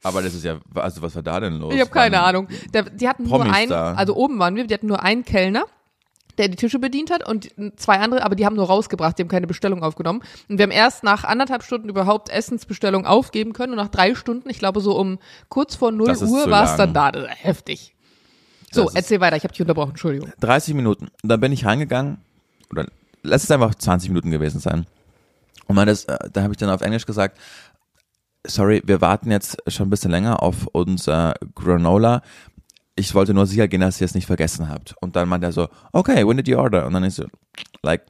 Speaker 1: Aber das ist ja, also was war da denn los?
Speaker 2: Ich habe keine
Speaker 1: Waren-
Speaker 2: Ahnung. Der, die hatten nur
Speaker 1: Promis
Speaker 2: einen,
Speaker 1: da.
Speaker 2: also oben waren wir, die hatten nur einen Kellner, der die Tische bedient hat und zwei andere, aber die haben nur rausgebracht, die haben keine Bestellung aufgenommen. Und wir haben erst nach anderthalb Stunden überhaupt Essensbestellung aufgeben können und nach drei Stunden, ich glaube so um kurz vor 0
Speaker 1: Das ist
Speaker 2: Uhr war es dann da. Heftig. So,
Speaker 1: Das
Speaker 2: erzähl weiter, ich habe dich unterbrochen, Entschuldigung.
Speaker 1: 30 Minuten. Und dann bin ich reingegangen, oder lass es einfach 20 Minuten gewesen sein. Und man das, äh, da habe ich dann auf Englisch gesagt, sorry, wir warten jetzt schon ein bisschen länger auf unser Granola. Ich wollte nur sicher gehen, dass ihr es nicht vergessen habt. Und dann meinte er so, okay, when did you order? Und dann ist so, like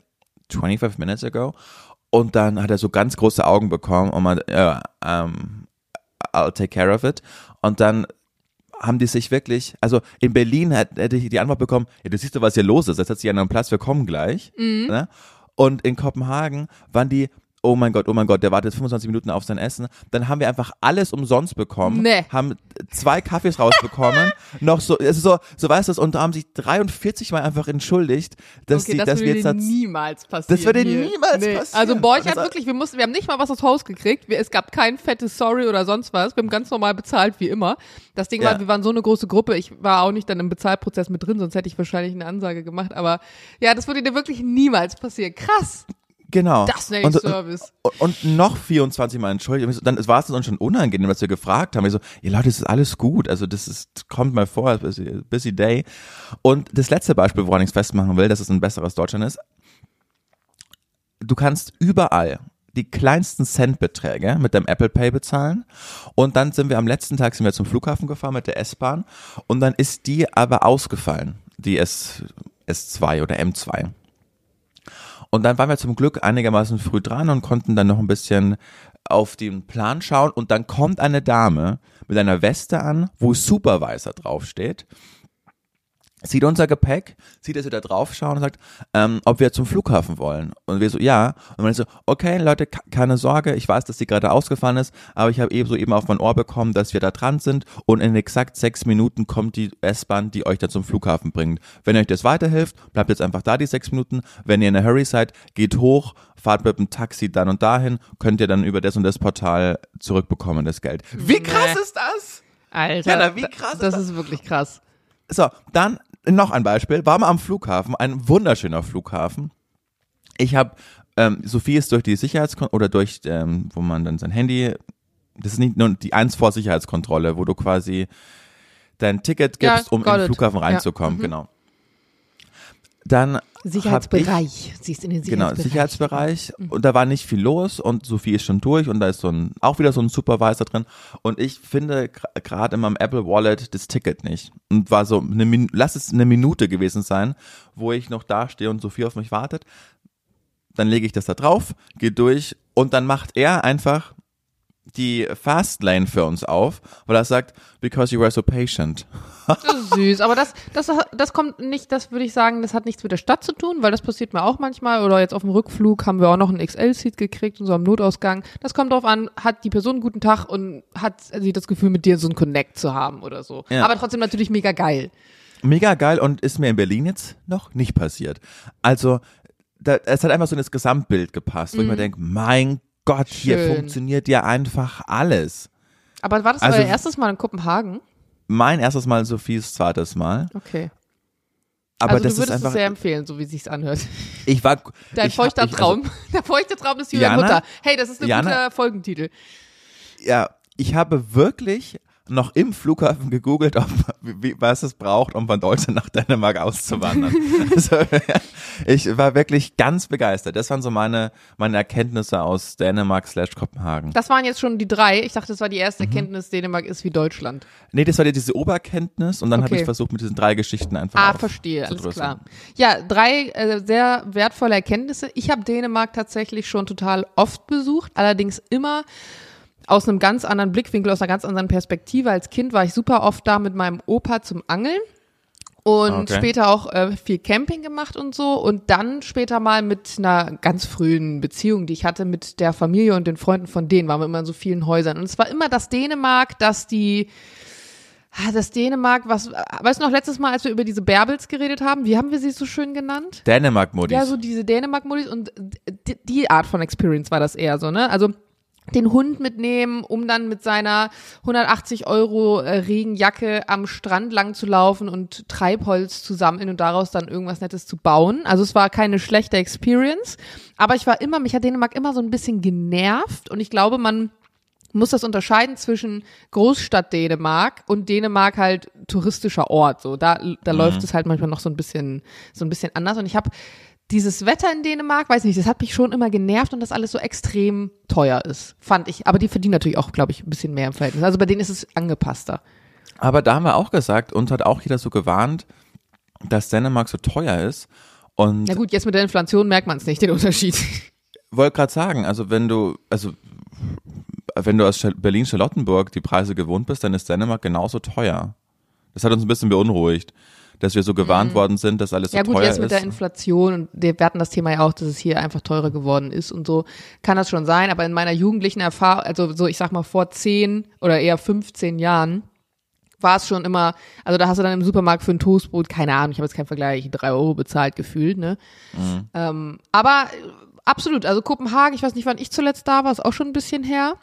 Speaker 1: 25 minutes ago. Und dann hat er so ganz große Augen bekommen und meinte, ja, um, I'll take care of it. Und dann haben die sich wirklich, also in Berlin hätte ich die Antwort bekommen, ja, du siehst doch, was hier los ist, jetzt hat sich an einem Platz, wir kommen gleich. Ne? Und in Kopenhagen waren die, oh mein Gott, oh mein Gott, der wartet 25 Minuten auf sein Essen. Dann haben wir einfach alles umsonst bekommen,
Speaker 2: Nee.
Speaker 1: haben zwei Kaffees rausbekommen, noch so, es ist so, so weißt du, es, und haben sich 43 Mal einfach entschuldigt, dass,
Speaker 2: Okay,
Speaker 1: die,
Speaker 2: das
Speaker 1: dass wir
Speaker 2: würde
Speaker 1: jetzt das,
Speaker 2: niemals passieren.
Speaker 1: Das würde niemals passieren.
Speaker 2: Also Borch hat
Speaker 1: Das-
Speaker 2: wirklich, wir mussten, wir haben nicht mal was aufs Haus gekriegt. Wir, es gab kein fettes Sorry oder sonst was. Wir haben ganz normal bezahlt, wie immer. Das Ding
Speaker 1: Ja.
Speaker 2: war, wir waren so eine große Gruppe. Ich war auch nicht dann im Bezahlprozess mit drin, sonst hätte ich wahrscheinlich eine Ansage gemacht. Aber ja, das würde dir wirklich niemals passieren. Krass.
Speaker 1: Genau.
Speaker 2: Das nenne ich
Speaker 1: und,
Speaker 2: Service.
Speaker 1: Und, und noch 24 Mal entschuldigt. Dann war es uns schon unangenehm, dass wir gefragt haben. Ich so, ihr Leute, das ist alles gut. Also das ist, kommt mal vor, busy, busy day. Und das letzte Beispiel, woran ich es festmachen will, dass es ein besseres Deutschland ist. Du kannst überall die kleinsten Centbeträge mit deinem Apple Pay bezahlen. Und dann sind wir am letzten Tag sind wir zum Flughafen gefahren mit der S-Bahn. Und dann ist die aber ausgefallen. Die S, S2 oder M2. Und dann waren wir zum Glück einigermaßen früh dran und konnten dann noch ein bisschen auf den Plan schauen. Und dann kommt eine Dame mit einer Weste an, wo Supervisor draufsteht sieht unser Gepäck, sieht, dass wir da drauf schauen und sagt, ähm, ob wir zum Flughafen wollen. Und wir so, ja. Und man so, okay, Leute, keine Sorge, ich weiß, dass die gerade ausgefahren ist, aber ich habe eben so eben auf mein Ohr bekommen, dass wir da dran sind und in exakt sechs Minuten kommt die S-Bahn, die euch dann zum Flughafen bringt. Wenn euch das weiterhilft, bleibt jetzt einfach da die sechs Minuten. Wenn ihr in der Hurry seid, geht hoch, fahrt mit dem Taxi dann und dahin, könnt ihr dann über das und das Portal zurückbekommen, das Geld. Wie krass
Speaker 2: Nee.
Speaker 1: ist das?
Speaker 2: Alter,
Speaker 1: Jana, wie krass ist
Speaker 2: das
Speaker 1: das?
Speaker 2: ist wirklich krass.
Speaker 1: So, dann noch ein Beispiel. War mal am Flughafen, ein wunderschöner Flughafen. Ich habe, ähm, Sophie ist durch die Sicherheitskontrolle oder durch, ähm, wo man dann sein Handy, das ist nicht nur die eins vor Sicherheitskontrolle, wo du quasi dein Ticket
Speaker 2: Ja,
Speaker 1: gibst, um
Speaker 2: got
Speaker 1: in den. Flughafen
Speaker 2: Ja,
Speaker 1: reinzukommen,
Speaker 2: mhm.
Speaker 1: genau. Dann
Speaker 2: Sicherheitsbereich. Sie ist in den
Speaker 1: ich, genau,
Speaker 2: Sicherheitsbereich.
Speaker 1: Sicherheitsbereich und da war nicht viel los und Sophie ist schon durch und da ist so ein, auch wieder so ein Supervisor drin und ich finde gerade in meinem Apple Wallet das Ticket nicht und war so, eine, Min- lass es eine Minute gewesen sein, wo ich noch da stehe und Sophie auf mich wartet. Dann lege ich das da drauf, gehe durch und dann macht er einfach die Fastlane für uns auf, weil er sagt, because you were so patient.
Speaker 2: Süß, aber das, das, das kommt nicht, das würde ich sagen, das hat nichts mit der Stadt zu tun, weil das passiert mir auch manchmal oder jetzt auf dem Rückflug haben wir auch noch einen XL-Seat gekriegt und so am Notausgang. Das kommt drauf an, hat die Person einen guten Tag und hat sie das Gefühl, mit dir so einen Connect zu haben oder so.
Speaker 1: Ja.
Speaker 2: Aber trotzdem natürlich mega geil.
Speaker 1: Mega geil und ist mir in Berlin jetzt noch nicht passiert. Also, da, es hat einfach so in das Gesamtbild gepasst, wo ich mir denke, mein Gott, hier.
Speaker 2: Schön.
Speaker 1: funktioniert ja einfach alles.
Speaker 2: Aber war das
Speaker 1: Also-
Speaker 2: euer erstes Mal in Kopenhagen?
Speaker 1: Mein erstes Mal, Sophies zweites Mal.
Speaker 2: Okay.
Speaker 1: Aber
Speaker 2: also
Speaker 1: das
Speaker 2: du würdest
Speaker 1: einfach,
Speaker 2: es sehr empfehlen, so wie sich's anhört.
Speaker 1: ich war,
Speaker 2: Dein
Speaker 1: ich,
Speaker 2: feuchter
Speaker 1: ich, also,
Speaker 2: Traum. Der feuchte Traum ist Julia
Speaker 1: Jana?
Speaker 2: Mutter. Hey, das ist ein
Speaker 1: Jana?
Speaker 2: guter Folgentitel.
Speaker 1: ja, ich habe wirklich noch im Flughafen gegoogelt, ob, wie, was es braucht, um von Deutschland nach Dänemark auszuwandern. also, ich war wirklich ganz begeistert. Das waren so meine, meine Erkenntnisse aus Dänemark slash Kopenhagen.
Speaker 2: Das waren jetzt schon die drei. Ich dachte, das war die erste
Speaker 1: Mhm.
Speaker 2: Erkenntnis, Dänemark ist wie Deutschland.
Speaker 1: Nee, das war ja diese Oberkenntnis und dann habe
Speaker 2: Okay.
Speaker 1: ich versucht, mit diesen drei Geschichten einfach
Speaker 2: Ah, verstehe, alles klar. Ja, drei äh, sehr wertvolle Erkenntnisse. Ich habe Dänemark tatsächlich schon total oft besucht, allerdings immer aus einem ganz anderen Blickwinkel, aus einer ganz anderen Perspektive. Als Kind war ich super oft da mit meinem Opa zum Angeln. Und
Speaker 1: Okay.
Speaker 2: später auch äh, viel Camping gemacht und so. Und dann später mal mit einer ganz frühen Beziehung, die ich hatte mit der Familie und den Freunden von denen, waren wir immer in so vielen Häusern. Und es war immer das Dänemark, das die, ah, das Dänemark, was, weißt du noch, letztes Mal, als wir über diese Bärbels geredet haben, wie haben wir sie so schön genannt?
Speaker 1: Dänemark-Modis.
Speaker 2: Ja, so diese Dänemark-Modis und die, die Art von Experience war das eher so, ne? Also den Hund mitnehmen, um dann mit seiner 180 Euro äh, Regenjacke am Strand lang zu laufen und Treibholz zu sammeln und daraus dann irgendwas Nettes zu bauen. Also es war keine schlechte Experience, aber ich war immer, mich hat Dänemark immer so ein bisschen genervt und ich glaube, man muss das unterscheiden zwischen Großstadt Dänemark und Dänemark halt touristischer Ort. So, da, da läuft es halt manchmal noch so ein bisschen, so ein bisschen anders. Und ich habe dieses Wetter in Dänemark, weiß nicht, das hat mich schon immer genervt und das alles so extrem teuer ist, fand ich. Aber die verdienen natürlich auch, glaube ich, ein bisschen mehr im Verhältnis. Also bei denen ist es angepasster.
Speaker 1: Aber da haben wir auch gesagt, uns hat auch jeder so gewarnt, dass Dänemark so teuer ist. Und
Speaker 2: Na gut, jetzt mit der Inflation merkt man es nicht, den Unterschied.
Speaker 1: wollte gerade sagen, also wenn du, also wenn du aus Berlin-Charlottenburg die Preise gewohnt bist, dann ist Dänemark genauso teuer. Das hat uns ein bisschen beunruhigt, dass wir so gewarnt worden sind, dass alles so
Speaker 2: Mhm. ja gut,
Speaker 1: teuer
Speaker 2: jetzt mit
Speaker 1: ist.
Speaker 2: der Inflation und wir hatten das Thema ja auch, dass es hier einfach teurer geworden ist und so, kann das schon sein. Aber in meiner jugendlichen Erfahrung, also so ich sag mal vor 10 oder eher 15 Jahren, war es schon immer, also da hast du dann im Supermarkt für ein Toastbrot, keine Ahnung, ich habe jetzt keinen Vergleich, drei Euro bezahlt gefühlt, ne?
Speaker 1: Mhm.
Speaker 2: Ähm, aber äh, absolut, also Kopenhagen, ich weiß nicht, wann ich zuletzt da war, ist auch schon ein bisschen her.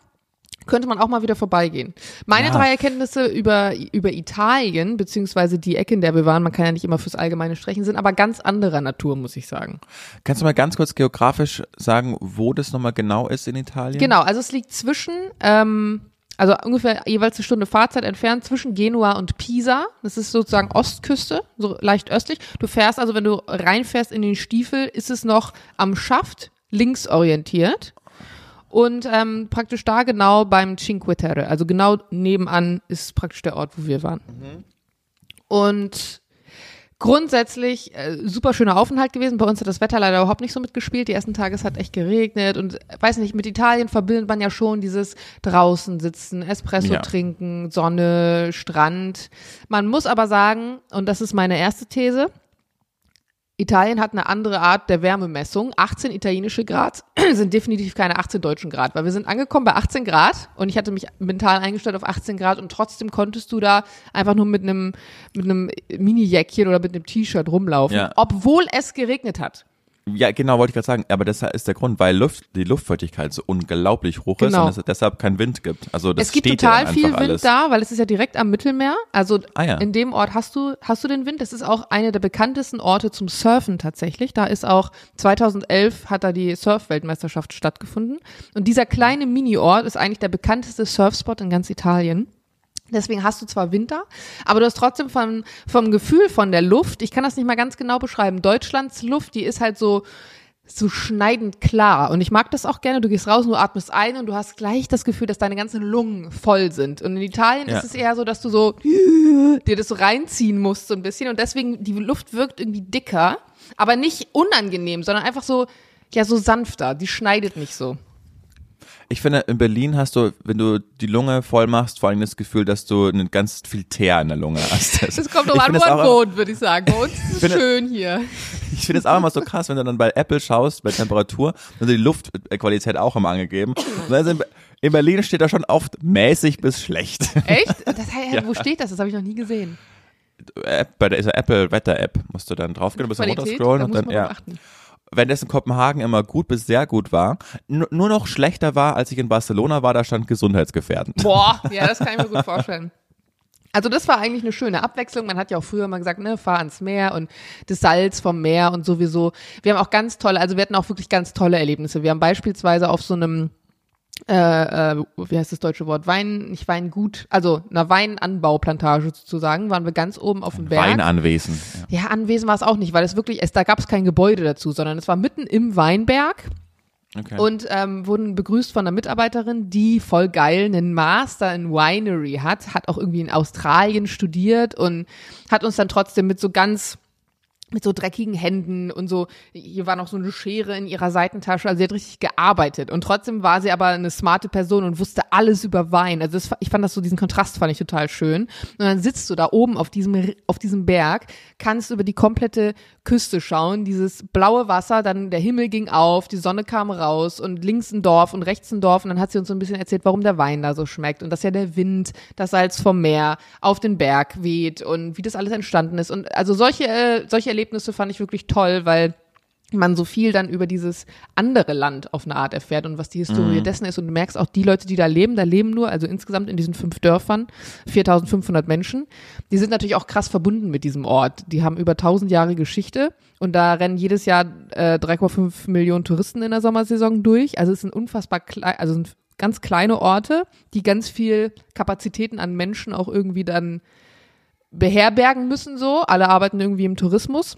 Speaker 2: Könnte man auch mal wieder vorbeigehen. Meine
Speaker 1: Ja.
Speaker 2: drei Erkenntnisse über, über Italien, beziehungsweise die Ecke, in der wir waren, man kann ja nicht immer fürs allgemeine sprechen, sind aber ganz anderer Natur, muss ich sagen.
Speaker 1: Kannst du mal ganz kurz geografisch sagen, wo das nochmal genau ist in Italien?
Speaker 2: Genau, also es liegt zwischen, ähm, also ungefähr jeweils eine Stunde Fahrzeit entfernt zwischen Genua und Pisa. Das ist sozusagen Ostküste, so leicht östlich. Du fährst also, wenn du reinfährst in den Stiefel, ist es noch am Schaft, links orientiert. Und ähm, praktisch da genau beim Cinque Terre, also genau nebenan ist praktisch der Ort, wo wir waren. Und grundsätzlich äh, super schöner Aufenthalt gewesen. Bei uns hat das Wetter leider überhaupt nicht so mitgespielt. Die ersten Tage es hat echt geregnet und äh, weiß nicht, mit Italien verbindet man ja schon dieses draußen sitzen, Espresso
Speaker 1: Ja.
Speaker 2: trinken, Sonne, Strand. Man muss aber sagen, und das ist meine erste These, Italien hat eine andere Art der Wärmemessung. 18 italienische Grad sind definitiv keine 18 deutschen Grad, weil wir sind angekommen bei 18 Grad und ich hatte mich mental eingestellt auf 18 Grad und trotzdem konntest du da einfach nur mit einem mit einem Mini-Jäckchen oder mit einem T-Shirt rumlaufen,
Speaker 1: Ja.
Speaker 2: obwohl es geregnet hat.
Speaker 1: Ja, genau, wollte ich gerade sagen. Aber das ist der Grund, weil Luft, die Luftfeuchtigkeit so unglaublich hoch
Speaker 2: Genau.
Speaker 1: ist und es deshalb keinen Wind gibt. Also das
Speaker 2: es gibt
Speaker 1: steht
Speaker 2: total viel Wind
Speaker 1: alles.
Speaker 2: da, weil es ist ja direkt am Mittelmeer. Also
Speaker 1: Ah ja.
Speaker 2: in dem Ort hast du hast du den Wind. Das ist auch einer der bekanntesten Orte zum Surfen tatsächlich. Da ist auch 2011 hat da die Surf-Weltmeisterschaft stattgefunden. Und dieser kleine Mini-Ort ist eigentlich der bekannteste Surfspot in ganz Italien. Deswegen hast du zwar Winter, aber du hast trotzdem vom, vom Gefühl von der Luft, ich kann das nicht mal ganz genau beschreiben, Deutschlands Luft, die ist halt so, so schneidend klar. Und ich mag das auch gerne. Du gehst raus und du atmest ein und du hast gleich das Gefühl, dass deine ganzen Lungen voll sind. Und in Italien
Speaker 1: Ja.
Speaker 2: ist es eher so, dass du so dir das so reinziehen musst so ein bisschen. Und deswegen, die Luft wirkt irgendwie dicker, aber nicht unangenehm, sondern einfach so, ja, so sanfter. Die schneidet nicht so.
Speaker 1: Ich finde, in Berlin hast du, wenn du die Lunge voll machst, vor allem das Gefühl, dass du einen ganz viel Teer in der Lunge hast.
Speaker 2: Das kommt doch an, wo man wohnt, würde ich sagen. Bei uns ist es schön hier.
Speaker 1: Ich finde es auch immer so krass, wenn du dann bei Apple schaust, bei Temperatur, dann ist die Luftqualität auch immer angegeben. In, in Berlin steht da schon oft mäßig bis schlecht.
Speaker 2: Echt? Das, hä, Wo steht das? Das habe ich noch nie gesehen.
Speaker 1: App, bei dieser Apple Wetter App musst du dann draufgehen, ein bisschen runterscrollen
Speaker 2: da
Speaker 1: und
Speaker 2: muss
Speaker 1: dann,
Speaker 2: man
Speaker 1: ja.
Speaker 2: achten.
Speaker 1: Wenn das in Kopenhagen immer gut bis sehr gut war, nu- nur noch schlechter war, als ich in Barcelona war, da stand gesundheitsgefährdend.
Speaker 2: Boah, ja, das kann ich mir gut vorstellen. Also das war eigentlich eine schöne Abwechslung. Man hat ja auch früher mal gesagt, ne, fahr ans Meer und das Salz vom Meer und sowieso. Wir haben auch ganz tolle, also wir hatten auch wirklich ganz tolle Erlebnisse. Wir haben beispielsweise auf so einem äh, äh, wie heißt das deutsche Wort? Wein, nicht Weingut, also einer Weinanbauplantage sozusagen, waren wir ganz oben auf dem Berg.
Speaker 1: Weinanwesen. Ja.
Speaker 2: Ja, Anwesen war es auch nicht, weil es wirklich, es, da gab es kein Gebäude dazu, sondern es war mitten im Weinberg
Speaker 1: Okay.
Speaker 2: und ähm, wurden begrüßt von einer Mitarbeiterin, die voll geil einen Master in Winery hat, hat auch irgendwie in Australien studiert und hat uns dann trotzdem mit so ganz mit so dreckigen Händen und so, hier war noch so eine Schere in ihrer Seitentasche, also sie hat richtig gearbeitet. Und trotzdem war sie aber eine smarte Person und wusste alles über Wein. Also das, ich fand das so, diesen Kontrast fand ich total schön. Und dann sitzt du da oben auf diesem, auf diesem Berg, kannst über die komplette Küste schauen, dieses blaue Wasser, dann der Himmel ging auf, die Sonne kam raus und links ein Dorf und rechts ein Dorf. Und dann hat sie uns so ein bisschen erzählt, warum der Wein da so schmeckt und dass ja der Wind, das Salz vom Meer auf den Berg weht und wie das alles entstanden ist. Und also solche, äh, solche Erlebnisse fand ich wirklich toll, weil man so viel dann über dieses andere Land auf eine Art erfährt und was die Historie dessen ist. Und du merkst auch, die Leute, die da leben, da leben nur, also insgesamt in diesen fünf Dörfern, 4500 Menschen, die sind natürlich auch krass verbunden mit diesem Ort. Die haben über 1000 Jahre Geschichte und da rennen jedes Jahr äh, 3,5 Millionen Touristen in der Sommersaison durch. Also es sind unfassbar klein, also es sind ganz kleine Orte, die ganz viel Kapazitäten an Menschen auch irgendwie dann beherbergen müssen so. Alle arbeiten irgendwie im Tourismus.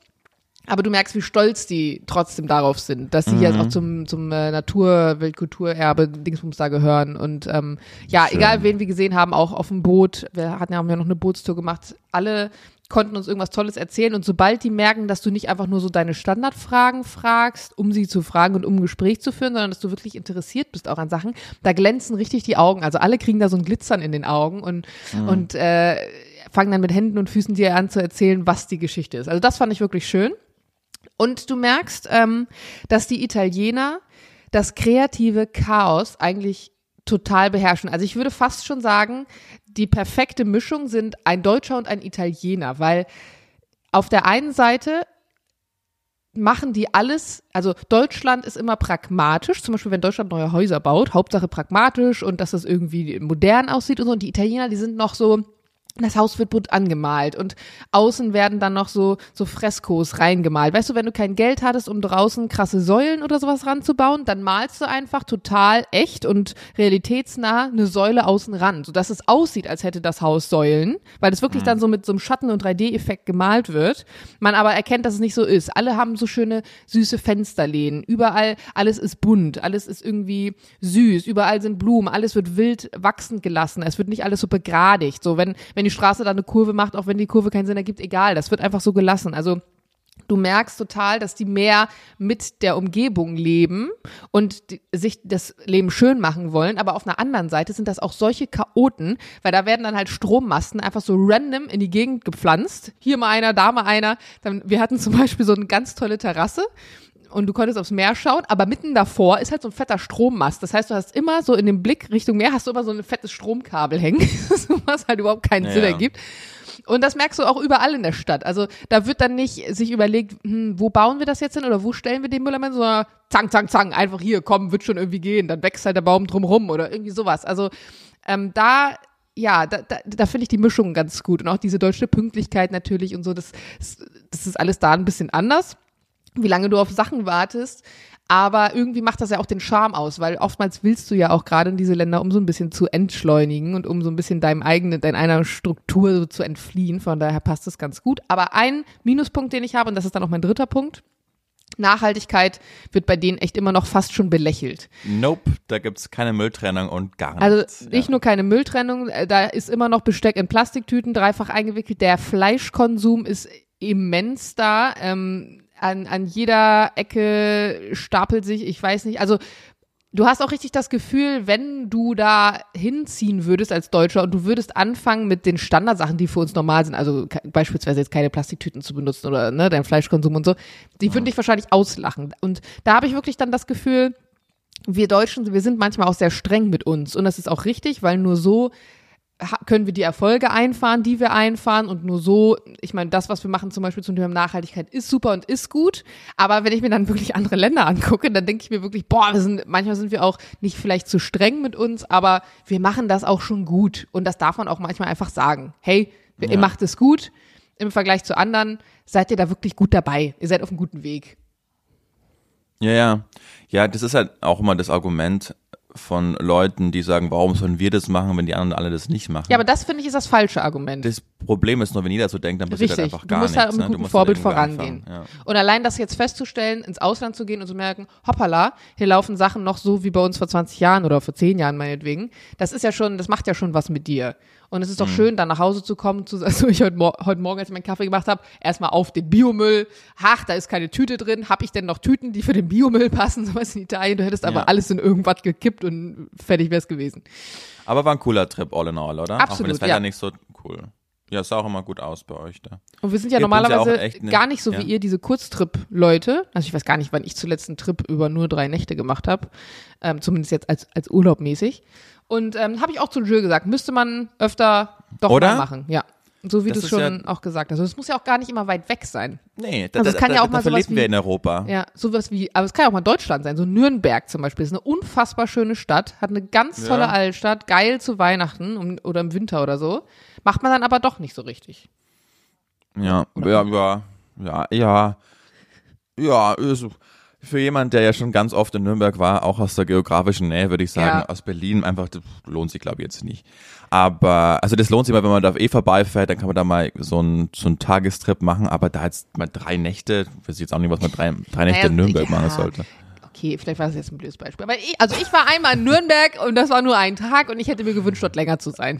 Speaker 2: Aber du merkst, wie stolz die trotzdem darauf sind, dass sie jetzt auch zum, zum äh, Natur-, Weltkulturerbe Dingsbums da gehören. Und ähm, ja,
Speaker 1: Schön.
Speaker 2: egal wen wir gesehen haben, auch auf dem Boot, wir hatten ja, haben ja noch eine Bootstour gemacht, alle konnten uns irgendwas Tolles erzählen. Und sobald die merken, dass du nicht einfach nur so deine Standardfragen fragst, um sie zu fragen und um ein Gespräch zu führen, sondern dass du wirklich interessiert bist auch an Sachen, da glänzen richtig die Augen. Also alle kriegen da so ein Glitzern in den Augen und, und äh, fangen dann mit Händen und Füßen dir an zu erzählen, was die Geschichte ist. Also das fand ich wirklich schön. Und du merkst, ähm, dass die Italiener das kreative Chaos eigentlich total beherrschen. Also ich würde fast schon sagen, die perfekte Mischung sind ein Deutscher und ein Italiener, weil auf der einen Seite machen die alles, also Deutschland ist immer pragmatisch, zum Beispiel wenn Deutschland neue Häuser baut, Hauptsache pragmatisch und dass das irgendwie modern aussieht und so. Und die Italiener, die sind noch so, das Haus wird bunt angemalt und außen werden dann noch so, so Freskos reingemalt. Weißt du, wenn du kein Geld hattest, um draußen krasse Säulen oder sowas ranzubauen, dann malst du einfach total echt und realitätsnah eine Säule außen ran, sodass es aussieht, als hätte das Haus Säulen, weil es wirklich mhm. dann so mit so einem Schatten- und 3D-Effekt gemalt wird. Man aber erkennt, dass es nicht so ist. Alle haben so schöne, süße Fensterlehnen. Überall, alles ist bunt, alles ist irgendwie süß, überall sind Blumen, alles wird wild wachsend gelassen. Es wird nicht alles so begradigt. So, wenn, wenn wenn die Straße da eine Kurve macht, auch wenn die Kurve keinen Sinn ergibt, egal. Das wird einfach so gelassen. Also du merkst total, dass die mehr mit der Umgebung leben und die, sich das Leben schön machen wollen. Aber auf einer anderen Seite sind das auch solche Chaoten, weil da werden dann halt Strommasten einfach so random in die Gegend gepflanzt. Hier mal einer, da mal einer. Dann, wir hatten zum Beispiel so eine ganz tolle Terrasse und du konntest aufs Meer schauen, aber mitten davor ist halt so ein fetter Strommast. Das heißt, du hast immer so in dem Blick Richtung Meer hast du immer so ein fettes Stromkabel hängen, was halt überhaupt keinen ja. Sinn ergibt. Und das merkst du auch überall in der Stadt. Also da wird dann nicht sich überlegt, hm, wo bauen wir das jetzt hin oder wo stellen wir den Müllermann, sondern zang, zang, zang, einfach hier, komm, wird schon irgendwie gehen. Dann wächst halt der Baum drumrum oder irgendwie sowas. Also ähm, da ja, da, da, da finde ich die Mischung ganz gut und auch diese deutsche Pünktlichkeit natürlich und so, das, das ist alles da ein bisschen anders wie lange du auf Sachen wartest. Aber irgendwie macht das ja auch den Charme aus, weil oftmals willst du ja auch gerade in diese Länder, um so ein bisschen zu entschleunigen und um so ein bisschen deinem eigenen, deiner Struktur so zu entfliehen. Von daher passt das ganz gut. Aber ein Minuspunkt, den ich habe, und das ist dann auch mein dritter Punkt, Nachhaltigkeit wird bei denen echt immer noch fast schon belächelt.
Speaker 1: Nope, da gibt's keine Mülltrennung und gar
Speaker 2: also nichts. Also nicht ja. nur keine Mülltrennung, äh, da ist immer noch Besteck in Plastiktüten dreifach eingewickelt. Der Fleischkonsum ist immens da. Ähm, an, an jeder Ecke stapelt sich, ich weiß nicht, also du hast auch richtig das Gefühl, wenn du da hinziehen würdest als Deutscher und du würdest anfangen mit den Standardsachen, die für uns normal sind, also beispielsweise jetzt keine Plastiktüten zu benutzen oder ne, dein Fleischkonsum und so, die würden dich wahrscheinlich auslachen. Und da habe ich wirklich dann das Gefühl, wir Deutschen, wir sind manchmal auch sehr streng mit uns. Und das ist auch richtig, weil nur so können wir die Erfolge einfahren, die wir einfahren und nur so, ich meine, das, was wir machen zum Beispiel zum Thema Nachhaltigkeit ist super und ist gut, aber wenn ich mir dann wirklich andere Länder angucke, dann denke ich mir wirklich, boah, wir sind, manchmal sind wir auch nicht vielleicht zu streng mit uns, aber wir machen das auch schon gut und das darf man auch manchmal einfach sagen. Hey, ja. ihr macht es gut, im Vergleich zu anderen seid ihr da wirklich gut dabei, ihr seid auf einem guten Weg.
Speaker 1: Ja, ja. Ja, das ist halt auch immer das Argument, von Leuten, die sagen, warum sollen wir das machen, wenn die anderen alle das nicht machen.
Speaker 2: Ja, aber das finde ich ist das falsche Argument.
Speaker 1: Das Problem ist nur, wenn jeder so denkt, dann passiert
Speaker 2: Richtig.
Speaker 1: halt einfach gar
Speaker 2: nichts.
Speaker 1: Du musst
Speaker 2: halt mit ne? gutem Vorbild vorangehen. Ja. Und allein das jetzt festzustellen, ins Ausland zu gehen und zu merken, hoppala, hier laufen Sachen noch so wie bei uns vor 20 Jahren oder vor 10 Jahren meinetwegen, das ist ja schon, das macht ja schon was mit dir. Und es ist doch mhm. schön, dann nach Hause zu kommen, zu, also ich heute, heute Morgen, als ich meinen Kaffee gemacht habe, erstmal auf den Biomüll. Ach, da ist keine Tüte drin. Hab ich denn noch Tüten, die für den Biomüll passen? So was in Italien. Du hättest ja. aber alles in irgendwas gekippt und fertig wär's gewesen.
Speaker 1: Aber war ein cooler Trip all in all, oder?
Speaker 2: Absolut,
Speaker 1: Auch wenn das
Speaker 2: Wetter ja.
Speaker 1: nicht so cool. Ja, es sah auch immer gut aus bei euch da.
Speaker 2: Und wir sind ja Ihr normalerweise ja ne, gar nicht so ja. wie ihr, diese Kurztrip-Leute. Also ich weiß gar nicht, wann ich zuletzt einen Trip über nur drei Nächte gemacht habe. Ähm, zumindest jetzt als, als Urlaubmäßig. Und ähm, habe ich auch zu Jules gesagt, müsste man öfter doch Oder? mal machen. Ja. So wie du es schon ja auch gesagt hast. Also es muss ja auch gar nicht immer weit weg sein.
Speaker 1: Nee, da, also es kann da, ja auch mal sowas wie, wir in Europa.
Speaker 2: Ja, sowas wie, aber es kann ja auch mal Deutschland sein. So Nürnberg zum Beispiel ist eine unfassbar schöne Stadt, hat eine ganz tolle ja. Altstadt, geil zu Weihnachten oder im Winter oder so. Macht man dann aber doch nicht so richtig.
Speaker 1: Ja, ja, ja, ja, ja, ja, für jemand, der ja schon ganz oft in Nürnberg war, auch aus der geografischen Nähe, würde ich sagen, ja. aus Berlin, einfach lohnt sich, glaube ich, jetzt nicht. Aber, also das lohnt sich mal, wenn man da eh vorbeifährt, dann kann man da mal so einen so einen Tagestrip machen, aber da jetzt mal drei Nächte, weiß ich jetzt auch nicht, was man drei, drei Nächte naja, in Nürnberg ja. machen sollte.
Speaker 2: Okay, vielleicht war das jetzt ein blödes Beispiel. Aber ich, also ich war einmal in Nürnberg und das war nur ein Tag und ich hätte mir gewünscht, dort länger zu sein.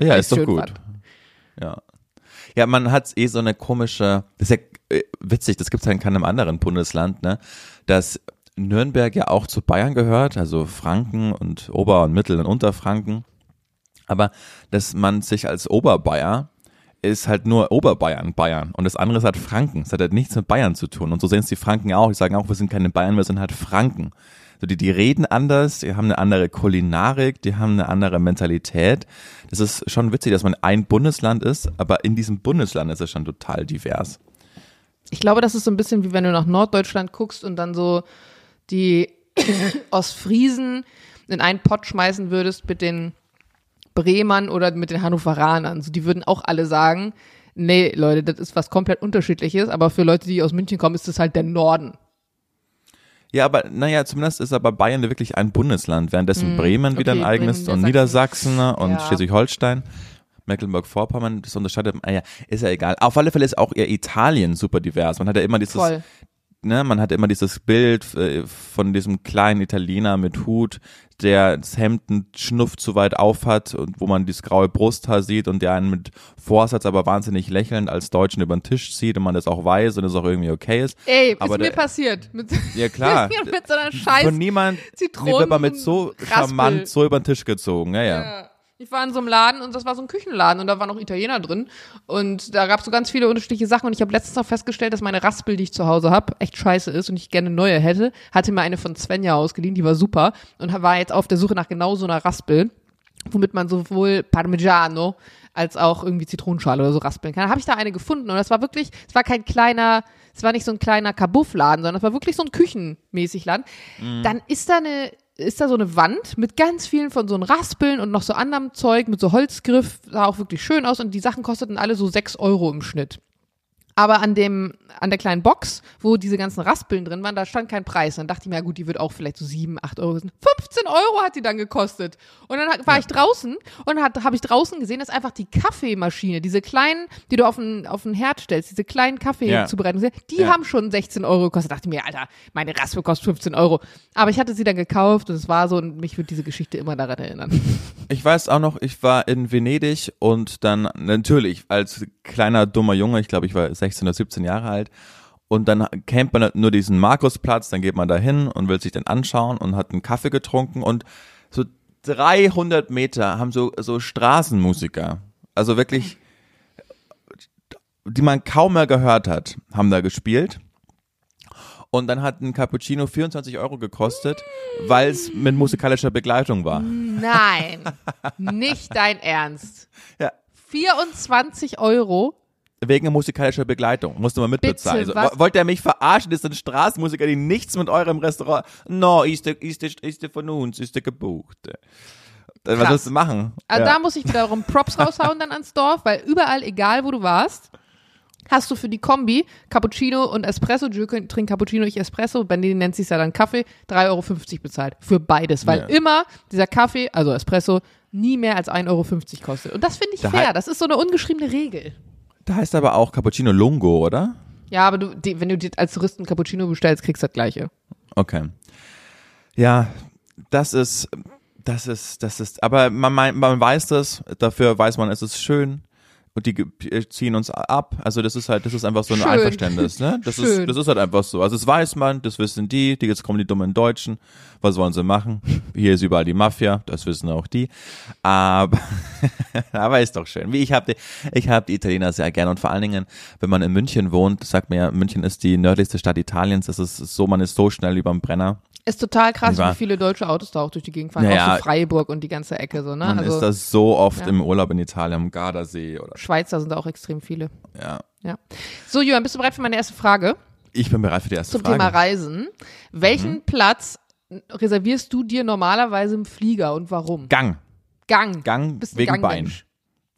Speaker 1: Ja, ist doch gut. Fand. Ja. Ja, man hat eh so eine komische, das ist ja äh, witzig, das gibt es ja in keinem anderen Bundesland, ne? Dass Nürnberg ja auch zu Bayern gehört, also Franken und Ober- und Mittel- und Unterfranken. Aber dass man sich als Oberbayer ist halt nur Oberbayern, Bayern. Und das andere ist halt Franken. Es hat halt nichts mit Bayern zu tun. Und so sehen es die Franken auch. Die sagen auch, wir sind keine Bayern, wir sind halt Franken. So, die, die reden anders, die haben eine andere Kulinarik, die haben eine andere Mentalität. Das ist schon witzig, dass man ein Bundesland ist, aber in diesem Bundesland ist es schon total divers.
Speaker 2: Ich glaube, das ist so ein bisschen wie wenn du nach Norddeutschland guckst und dann so die Ostfriesen in einen Pott schmeißen würdest mit den Bremern oder mit den Hannoveranern. So, die würden auch alle sagen, nee, Leute, das ist was komplett unterschiedliches, aber für Leute, die aus München kommen, ist das halt der Norden.
Speaker 1: Ja, aber naja, zumindest ist aber Bayern wirklich ein Bundesland, währenddessen Bremen wieder ein
Speaker 2: Hm, okay,
Speaker 1: eigenes
Speaker 2: Bremen,
Speaker 1: und
Speaker 2: Niedersachsen.
Speaker 1: Niedersachsen und
Speaker 2: Ja.
Speaker 1: Schleswig-Holstein. Mecklenburg-Vorpommern, das unterscheidet, ah ja, ist ja egal. Auf alle Fälle ist auch eher Italien super divers. Man hat ja immer dieses,
Speaker 2: Voll.
Speaker 1: Ne, man hat immer dieses Bild äh, von diesem kleinen Italiener mit Hut, der das Hemd einen Schnuff zu weit auf hat und wo man dieses graue Brusthaar sieht und der einen mit Vorsatz aber wahnsinnig lächelnd als Deutschen über den Tisch zieht und man das auch weiß und es auch irgendwie okay ist.
Speaker 2: Ey, ist
Speaker 1: Aber
Speaker 2: mir
Speaker 1: der-
Speaker 2: passiert. Mit,
Speaker 1: Ja, klar.
Speaker 2: mit so einer Scheiß
Speaker 1: Von niemand
Speaker 2: Zitronen-
Speaker 1: wird man mit so charmant so über den Tisch gezogen. Ja, ja.
Speaker 2: Ja. Ich war in so einem Laden und das war so ein Küchenladen und da waren auch Italiener drin und da gab es so ganz viele unterschiedliche Sachen und ich habe letztens noch festgestellt, dass meine Raspel, die ich zu Hause habe, echt scheiße ist und ich gerne neue hätte. Hatte mir eine von Svenja ausgeliehen, die war super und war jetzt auf der Suche nach genau so einer Raspel, womit man sowohl Parmigiano als auch irgendwie Zitronenschale oder so raspeln kann. Habe ich da eine gefunden und das war wirklich, es war kein kleiner, es war nicht so ein kleiner Kabuffladen, sondern es war wirklich so ein küchenmäßig Laden. Dann ist da eine ist da so eine Wand mit ganz vielen von so einen Raspeln und noch so anderem Zeug mit so Holzgriff, sah auch wirklich schön aus und die Sachen kosteten alle so sechs Euro im Schnitt. Aber an dem, an der kleinen Box, wo diese ganzen Raspeln drin waren, da stand kein Preis. Dann dachte ich mir, ja gut, die wird auch vielleicht so sieben, acht Euro kosten. 15 Euro hat die dann gekostet. Und dann war ich draußen und habe ich draußen gesehen, dass einfach die Kaffeemaschine, diese kleinen, die du auf den, auf den Herd stellst, diese kleinen Kaffee
Speaker 1: Ja.
Speaker 2: zubereiten, die
Speaker 1: Ja.
Speaker 2: haben schon 16 Euro gekostet. Da dachte ich mir, Alter, meine Raspel kostet 15 Euro. Aber ich hatte sie dann gekauft und es war so und mich wird diese Geschichte immer daran erinnern.
Speaker 1: Ich weiß auch noch, ich war in Venedig und dann natürlich als kleiner dummer Junge, ich glaube, ich war 16 oder 17 Jahre alt. Und dann kennt man nur diesen Markusplatz, dann geht man da hin und will sich den anschauen und hat einen Kaffee getrunken und so 300 Meter haben so, so Straßenmusiker, also wirklich, die man kaum mehr gehört hat, haben da gespielt. Und dann hat ein Cappuccino 24 Euro gekostet, weil es mit musikalischer Begleitung war.
Speaker 2: Nein, nicht dein Ernst.
Speaker 1: Ja.
Speaker 2: 24 Euro?
Speaker 1: Wegen musikalischer Begleitung. Musste man mitbezahlen.
Speaker 2: Bitte,
Speaker 1: Also,
Speaker 2: was?
Speaker 1: wo- wollt ihr mich verarschen? Das sind Straßenmusiker, die nichts mit eurem Restaurant. No, ist der, ist der, ist der von uns, ist der gebucht. Was
Speaker 2: Krass.
Speaker 1: willst du machen?
Speaker 2: Also
Speaker 1: ja.
Speaker 2: da muss ich wiederum Props raushauen dann ans Dorf, weil überall, egal wo du warst, hast du für die Kombi Cappuccino und Espresso, Jules trinkt Cappuccino, ich Espresso, denen nennt sich ja dann Kaffee, 3,50 Euro bezahlt. Für beides, weil
Speaker 1: Ja.
Speaker 2: immer dieser Kaffee, also Espresso, nie mehr als 1,50 Euro kostet. Und das finde ich
Speaker 1: Da
Speaker 2: fair, das ist so eine ungeschriebene Regel.
Speaker 1: Da heißt aber auch Cappuccino Lungo, oder?
Speaker 2: Ja, aber du, die, wenn du dir als Touristen Cappuccino bestellst, kriegst du das gleiche.
Speaker 1: Okay. Ja, das ist, das ist, das ist, aber man, mein- man weiß das, dafür weiß man, es ist schön. Und die ge- ziehen uns ab. Also das ist halt, das ist einfach so ein
Speaker 2: Schön.
Speaker 1: Einverständnis, ne? Das ist,
Speaker 2: Schön.
Speaker 1: das ist halt einfach so. Also das weiß man, das wissen die, die jetzt kommen die dummen Deutschen. Was wollen sie machen? Hier ist überall die Mafia, das wissen auch die. Aber, aber ist doch schön. Wie ich habe die, ich habe die Italiener sehr gern und vor allen Dingen, wenn man in München wohnt, sagt man ja, München ist die nördlichste Stadt Italiens. Das ist so, man ist so schnell über dem Brenner.
Speaker 2: Ist total krass, wie viele deutsche Autos da auch durch die Gegend fahren.
Speaker 1: Ja,
Speaker 2: auch so Freiburg und die ganze Ecke so, ne?
Speaker 1: Man
Speaker 2: also
Speaker 1: ist das so oft
Speaker 2: ja.
Speaker 1: im Urlaub in Italien, am Gardasee oder
Speaker 2: Schweizer sind da auch extrem viele.
Speaker 1: ja.
Speaker 2: Ja. So, Jürgen, bist du bereit für meine erste Frage
Speaker 1: Ich bin bereit für die erste
Speaker 2: zum
Speaker 1: Frage.
Speaker 2: Thema Reisen? Welchen
Speaker 1: Mhm.
Speaker 2: Platz reservierst du dir normalerweise im Flieger und warum?
Speaker 1: Gang.
Speaker 2: Gang.
Speaker 1: Gang
Speaker 2: Bist
Speaker 1: wegen Bein.
Speaker 2: Gangmensch.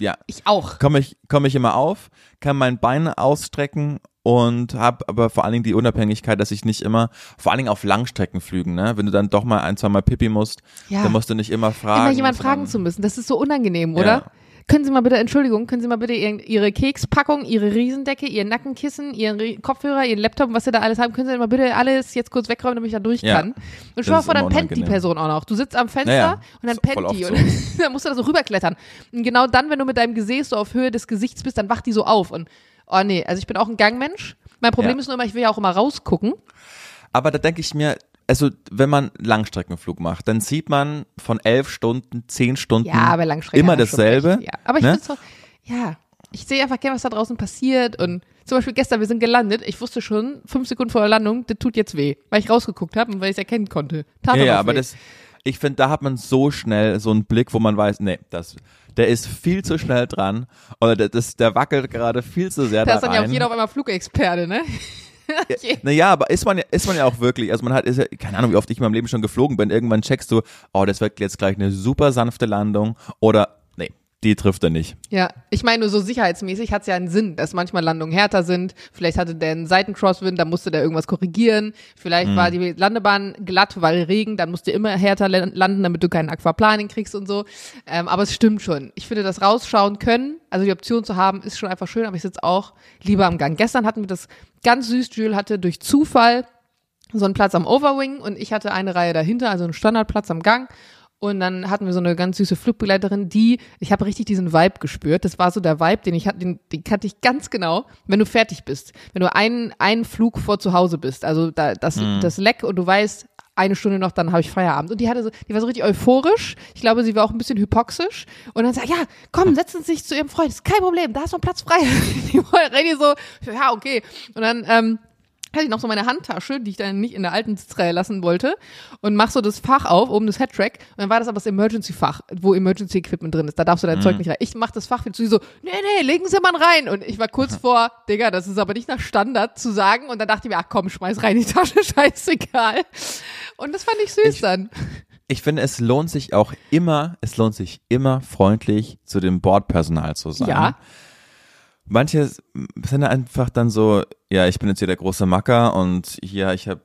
Speaker 1: Ja.
Speaker 2: Ich auch.
Speaker 1: Komme ich, komme ich immer auf, kann mein Bein ausstrecken und habe aber vor allen Dingen die Unabhängigkeit, dass ich nicht immer, vor allen Dingen auf Langstreckenflügen, ne, wenn du dann doch mal ein, zwei Mal Pipi musst,
Speaker 2: Ja.
Speaker 1: dann musst du nicht immer fragen.
Speaker 2: Immer jemand fragen zu müssen, das ist so unangenehm, oder?
Speaker 1: Ja.
Speaker 2: Können Sie mal bitte, Entschuldigung, können Sie mal bitte Ihr- Ihre Kekspackung, Ihre Riesendecke, Ihr Nackenkissen, Ihren Re- Kopfhörer, Ihren Laptop, was Sie da alles haben, können Sie mal bitte alles jetzt kurz wegräumen, damit ich da durch
Speaker 1: Ja.
Speaker 2: kann? Und
Speaker 1: Das
Speaker 2: schau mal vor, dann pennt die. Person auch noch. Du sitzt am Fenster
Speaker 1: Ja, ja.
Speaker 2: und dann pennt die
Speaker 1: oft
Speaker 2: und
Speaker 1: so.
Speaker 2: dann musst du da so rüberklettern. Und genau dann, wenn du mit deinem Gesäß so auf Höhe des Gesichts bist, dann wacht die so auf und oh nee, also ich bin auch ein Gangmensch. Mein Problem
Speaker 1: Ja.
Speaker 2: ist nur immer, ich will ja auch immer rausgucken.
Speaker 1: Aber da denke ich mir, also wenn man Langstreckenflug macht, dann sieht man von elf Stunden, zehn Stunden
Speaker 2: Ja,
Speaker 1: immer
Speaker 2: er
Speaker 1: dasselbe.
Speaker 2: recht, Ja. Aber ich
Speaker 1: ne?
Speaker 2: so, ja, ich sehe einfach gerne, was da draußen passiert und zum Beispiel gestern, wir sind gelandet, ich wusste schon, fünf Sekunden vor der Landung, das tut jetzt weh, weil ich rausgeguckt habe und weil ich es erkennen konnte. Tat
Speaker 1: Ja, ja,
Speaker 2: weh.
Speaker 1: aber das, ich finde, da hat man so schnell so einen Blick, wo man weiß, nee, das, der ist viel zu schnell dran oder der, das, der wackelt gerade viel zu sehr
Speaker 2: Da
Speaker 1: da
Speaker 2: ist dann ja auch jeder auf einmal Flugexperte, ne?
Speaker 1: Naja, aber ist man ja, ist man ja auch wirklich, also man hat, ist ja, keine Ahnung, wie oft ich in meinem Leben schon geflogen bin, irgendwann checkst du, oh, das wird jetzt gleich eine super sanfte Landung oder, die trifft er nicht.
Speaker 2: Ja, ich meine nur so sicherheitsmäßig hat es ja einen Sinn, dass manchmal Landungen härter sind. Vielleicht hatte der einen Seitencrosswind, da musste der irgendwas korrigieren. Vielleicht war die Landebahn glatt, weil Regen, dann musst du immer härter lan- landen, damit du keinen Aquaplaning kriegst und so. Ähm, aber es stimmt schon. Ich finde, das rausschauen können, also die Option zu haben, ist schon einfach schön, aber ich sitze auch lieber am Gang. Gestern hatten wir das ganz süß, Jules hatte durch Zufall so einen Platz am Overwing und ich hatte eine Reihe dahinter, also einen Standardplatz am Gang. Und dann hatten wir so eine ganz süße Flugbegleiterin, die, ich habe richtig diesen Vibe gespürt. Das war so der Vibe, den ich hatte, den, den kannte ich ganz genau, wenn du fertig bist. Wenn du einen, einen Flug vor zu Hause bist, also da, das, das Leck und du weißt, eine Stunde noch, dann habe ich Feierabend. Und die hatte so, die war so richtig euphorisch. Ich glaube, sie war auch ein bisschen hypoxisch. Und dann sagt, ja, komm, setzen Sie sich zu Ihrem Freund, ist kein Problem, da ist noch Platz frei. die war richtig so, ja, okay. Und dann, ähm, hatte ich noch so meine Handtasche, die ich dann nicht in der alten Sitzreihe lassen wollte und mach so das Fach auf, oben das Headtrack und dann war das aber das Emergency-Fach, wo Emergency-Equipment drin ist. Da darfst du dein Zeug nicht rein. Ich mach das Fach wieder zu, so, nee, nee, legen Sie mal rein. Und ich war kurz vor, Digga, das ist aber nicht nach Standard zu sagen. Und dann dachte ich mir, ach komm, schmeiß rein in die Tasche, scheißegal. Und das fand ich süß
Speaker 1: Ich-
Speaker 2: dann.
Speaker 1: Ich finde, es lohnt sich auch immer, es lohnt sich immer freundlich zu dem Bordpersonal zu sein.
Speaker 2: Ja.
Speaker 1: Manche sind einfach dann so, ja, ich bin jetzt hier der große Macker und hier, ich habe,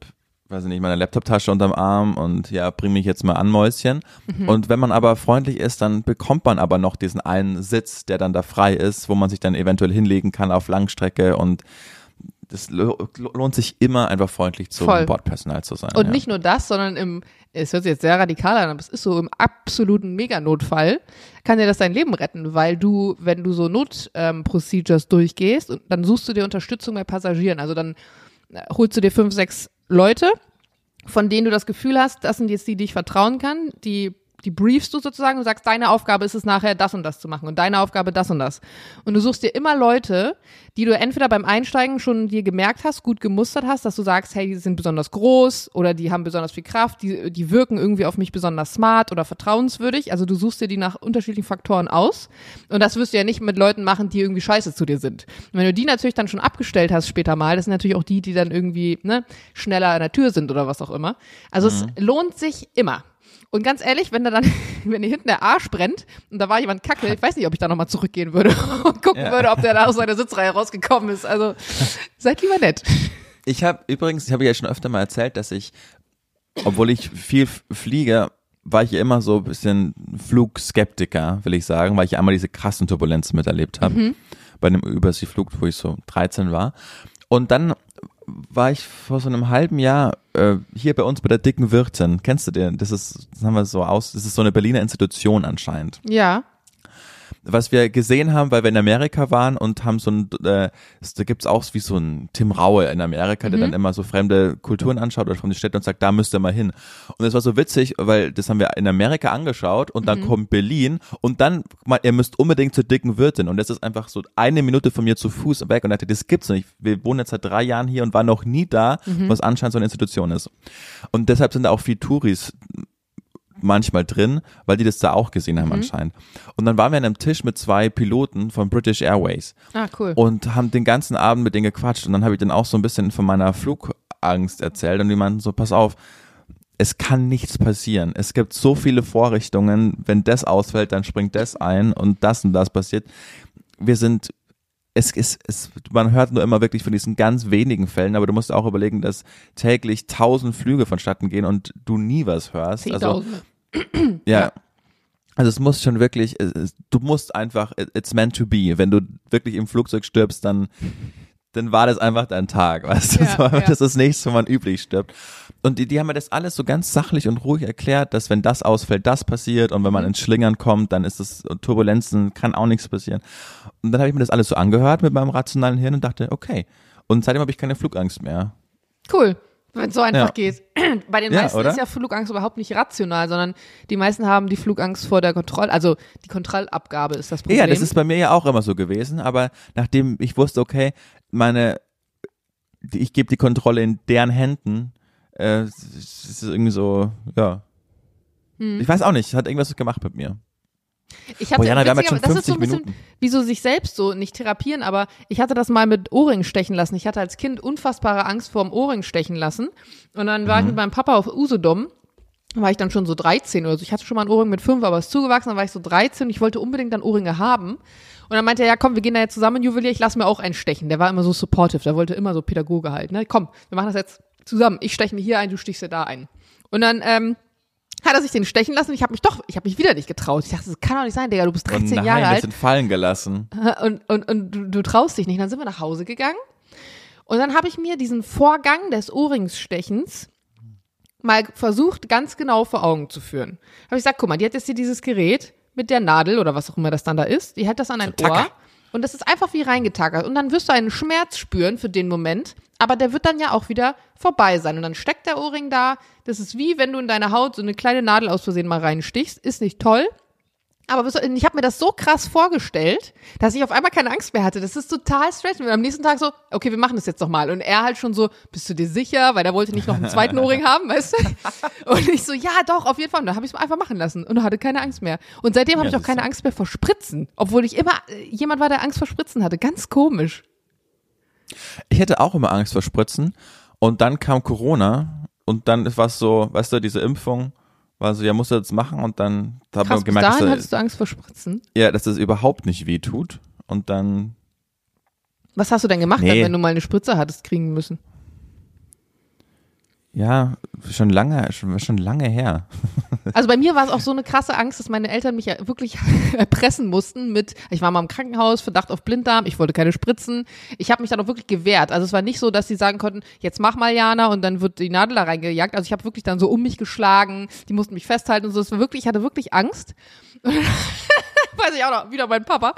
Speaker 1: weiß ich nicht, meine Laptoptasche unterm Arm und ja, bring mich jetzt mal an, Mäuschen.
Speaker 2: Mhm.
Speaker 1: Und wenn man aber freundlich ist, dann bekommt man aber noch diesen einen Sitz, der dann da frei ist, wo man sich dann eventuell hinlegen kann auf Langstrecke und das lo- lohnt sich immer einfach freundlich zum
Speaker 2: Voll.
Speaker 1: Bordpersonal zu sein.
Speaker 2: Und
Speaker 1: ja.
Speaker 2: nicht nur das, sondern im, es hört sich jetzt sehr radikal an, aber es ist so im absoluten Meganotfall, kann dir das dein Leben retten, weil du, wenn du so Not-Procedures ähm, durchgehst, und dann suchst du dir Unterstützung bei Passagieren. Also dann äh, holst du dir fünf, sechs Leute, von denen du das Gefühl hast, das sind jetzt die, die ich vertrauen kann, die die briefst du sozusagen und sagst, deine Aufgabe ist es nachher, das und das zu machen und deine Aufgabe das und das. Und du suchst dir immer Leute, die du entweder beim Einsteigen schon dir gemerkt hast, gut gemustert hast, dass du sagst, hey, die sind besonders groß oder die haben besonders viel Kraft, die, die wirken irgendwie auf mich besonders smart oder vertrauenswürdig. Also du suchst dir die nach unterschiedlichen Faktoren aus. Und das wirst du ja nicht mit Leuten machen, die irgendwie scheiße zu dir sind. Und wenn du die natürlich dann schon abgestellt hast später mal, das sind natürlich auch die, die dann irgendwie ne, schneller an der Tür sind oder was auch immer. Also es lohnt sich immer. Und ganz ehrlich, wenn da dann, wenn dir hinten der Arsch brennt und da war jemand kacke, ich weiß nicht, ob ich da nochmal zurückgehen würde und gucken
Speaker 1: Ja.
Speaker 2: würde, ob der da aus seiner Sitzreihe rausgekommen ist. Also seid lieber nett.
Speaker 1: Ich habe übrigens, ich habe ja schon öfter mal erzählt, dass ich, obwohl ich viel fliege, war ich ja immer so ein bisschen Flugskeptiker, will ich sagen, weil ich einmal diese krassen Turbulenzen miterlebt habe. Bei einem Überseeflug, wo ich so 13 war. Und dann war ich vor so einem halben Jahr äh, hier bei uns bei der dicken Wirtin. Kennst du den? Das ist, das haben wir so aus, das ist so eine Berliner Institution anscheinend
Speaker 2: Ja.
Speaker 1: Was wir gesehen haben, weil wir in Amerika waren und haben so ein, äh, da gibt's auch wie so ein Tim Raue in Amerika, der dann immer so fremde Kulturen anschaut oder fremde Städte und sagt, da müsst ihr mal hin. Und das war so witzig, weil das haben wir in Amerika angeschaut und dann kommt Berlin und dann, mal, ihr müsst unbedingt zur dicken Wirtin und das ist einfach so eine Minute von mir zu Fuß weg und er dachte, das gibt's nicht. Wir wohnen jetzt seit drei Jahren hier und waren noch nie da, was anscheinend so eine Institution ist. Und deshalb sind da auch viel Touris manchmal drin, weil die das da auch gesehen haben anscheinend. Und dann waren wir an einem Tisch mit zwei Piloten von British Airways
Speaker 2: Ah, cool.
Speaker 1: und haben den ganzen Abend mit denen gequatscht und dann habe ich denen auch so ein bisschen von meiner Flugangst erzählt und die meinten so, pass auf, es kann nichts passieren. Es gibt so viele Vorrichtungen, wenn das ausfällt, dann springt das ein und das und das passiert. Wir sind es ist, es, man hört nur immer wirklich von diesen ganz wenigen Fällen, aber du musst auch überlegen, dass täglich tausend Flüge vonstatten gehen und du nie was hörst. Also, ja.
Speaker 2: Ja.
Speaker 1: Also es muss schon wirklich, es, du musst einfach, it- it's meant to be. Wenn du wirklich im Flugzeug stirbst, dann, dann war das einfach dein Tag, weißt du?
Speaker 2: Ja,
Speaker 1: so,
Speaker 2: ja.
Speaker 1: Das ist nichts, wo man üblich stirbt. Und die, die haben mir das alles so ganz sachlich und ruhig erklärt, dass wenn das ausfällt, das passiert und wenn man
Speaker 2: Mhm.
Speaker 1: ins Schlingern kommt, dann ist es Turbulenzen, kann auch nichts passieren. Und dann habe ich mir das alles so angehört mit meinem rationalen Hirn und dachte, okay. Und seitdem habe ich keine Flugangst mehr.
Speaker 2: Cool. Wenn es so einfach
Speaker 1: Ja.
Speaker 2: geht. Bei den
Speaker 1: Ja,
Speaker 2: meisten
Speaker 1: oder?
Speaker 2: ist ja Flugangst überhaupt nicht rational, sondern die meisten haben die Flugangst vor der Kontrolle, also die Kontrollabgabe ist das Problem.
Speaker 1: Ja, das ist bei mir ja auch immer so gewesen, aber nachdem ich wusste, okay, meine, ich gebe die Kontrolle in deren Händen, äh, es ist irgendwie so, ja.
Speaker 2: Hm.
Speaker 1: Ich weiß auch nicht, hat irgendwas gemacht mit mir.
Speaker 2: Ich hatte,
Speaker 1: Boah, Jana, wir haben jetzt schon
Speaker 2: witziger- das ist so ein
Speaker 1: 50
Speaker 2: bisschen,
Speaker 1: Minuten.
Speaker 2: wie so sich selbst so nicht therapieren, aber ich hatte das mal mit Ohrringen stechen lassen. Ich hatte als Kind unfassbare Angst vor dem Ohrring stechen lassen. Und dann war ich
Speaker 1: Mhm.
Speaker 2: mit meinem Papa auf Usedom. War ich dann schon so 13 oder so. Ich hatte schon mal einen Ohrring mit 5, aber es ist zugewachsen. Dann war ich so 13 und ich wollte unbedingt dann Ohrringe haben. Und dann meinte er, ja komm, wir gehen da jetzt zusammen, Juwelier, ich lass mir auch einen stechen. Der war immer so supportive, der wollte immer so Pädagoge halt. Ne? Komm, wir machen das jetzt zusammen. Ich steche mir hier ein, du stichst dir da ein. Und dann ähm, hat er sich den stechen lassen. Ich habe mich doch, ich habe mich wieder nicht getraut. Ich dachte, das kann doch nicht sein, Digga, du bist
Speaker 1: Oh
Speaker 2: 13
Speaker 1: nein,
Speaker 2: Jahre alt
Speaker 1: sind fallen gelassen.
Speaker 2: und, und, und du, du traust dich nicht. Dann sind wir nach Hause gegangen und dann habe ich mir diesen Vorgang des Ohrringsstechens mal versucht, ganz genau vor Augen zu führen. Habe ich gesagt, guck mal, die hat jetzt hier dieses Gerät mit der Nadel oder was auch immer das dann da ist, die hat das an ein. Ohr und das ist einfach wie reingetackert und dann wirst du einen Schmerz spüren für den Moment, aber der wird dann ja auch wieder vorbei sein. Und dann steckt der Ohrring da. Das ist wie wenn du in deine Haut so eine kleine Nadel aus Versehen mal reinstichst, ist nicht toll, aber ich habe mir das so krass vorgestellt, dass ich auf einmal keine Angst mehr hatte. Das ist total strange. Und am nächsten Tag so, okay, wir machen das jetzt noch mal. Und er halt schon so, bist du dir sicher? Weil er wollte nicht noch einen zweiten Ohrring haben, weißt du? Und ich so, ja, doch, auf jeden Fall. Und dann habe ich es einfach machen lassen und hatte keine Angst mehr. Und seitdem habe
Speaker 1: Ja,
Speaker 2: ich auch keine Angst mehr vor Spritzen. Obwohl ich immer äh, jemand war, der Angst vor Spritzen hatte. Ganz komisch.
Speaker 1: Ich hätte auch immer Angst vor Spritzen. Und dann kam Corona und dann war es so, weißt du, diese Impfung war so, ja, musst du das machen und dann
Speaker 2: Krass,
Speaker 1: wir
Speaker 2: bis
Speaker 1: gemerkt,
Speaker 2: dahin
Speaker 1: dass,
Speaker 2: hattest du Angst vor Spritzen.
Speaker 1: ja, dass das überhaupt nicht weh tut. Und dann,
Speaker 2: Was hast du denn gemacht,
Speaker 1: Nee.
Speaker 2: dann, wenn du mal eine Spritze hattest kriegen müssen?
Speaker 1: Ja, schon lange, schon, schon lange her.
Speaker 2: Also bei mir war es auch so eine krasse Angst, dass meine Eltern mich ja wirklich erpressen mussten mit, ich war mal im Krankenhaus, Verdacht auf Blinddarm, ich wollte keine Spritzen. Ich habe mich dann auch wirklich gewehrt. Also es war nicht so, dass sie sagen konnten, jetzt mach mal Jana und dann wird die Nadel da reingejagt. Also ich habe wirklich dann so um mich geschlagen, die mussten mich festhalten und so. Es war wirklich, ich hatte wirklich Angst. Weiß ich auch noch, wieder mein Papa.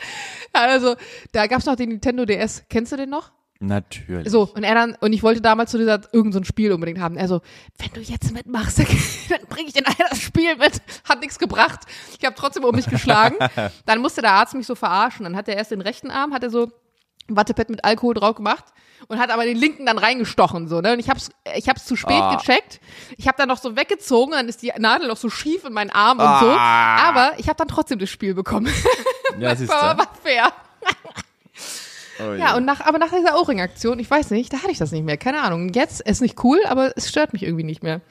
Speaker 2: Also da gab's noch den Nintendo DS. Kennst du den noch?
Speaker 1: Natürlich.
Speaker 2: So, und er dann, und ich wollte damals zu dieser, irgend so ein Spiel unbedingt haben. Er so, wenn du jetzt mitmachst, dann, bringe ich dir nachher das Spiel mit. Hat nichts gebracht. Ich habe trotzdem um mich geschlagen. Dann musste der Arzt mich so verarschen. Dann hat er erst den rechten Arm, hat er so ein Wattepad mit Alkohol drauf gemacht und hat aber den linken dann reingestochen so ne und ich hab's ich hab's zu spät
Speaker 1: Ah.
Speaker 2: gecheckt ich habe dann noch so weggezogen dann ist die Nadel noch so schief in meinen Arm und so
Speaker 1: Ah.
Speaker 2: aber ich habe dann trotzdem das Spiel bekommen
Speaker 1: ja,
Speaker 2: das war fair
Speaker 1: Oh
Speaker 2: ja, und nach, aber nach dieser Ohrring-Aktion, ich weiß nicht, da hatte ich das nicht mehr. Keine Ahnung. Jetzt ist nicht cool, aber es stört mich irgendwie nicht mehr.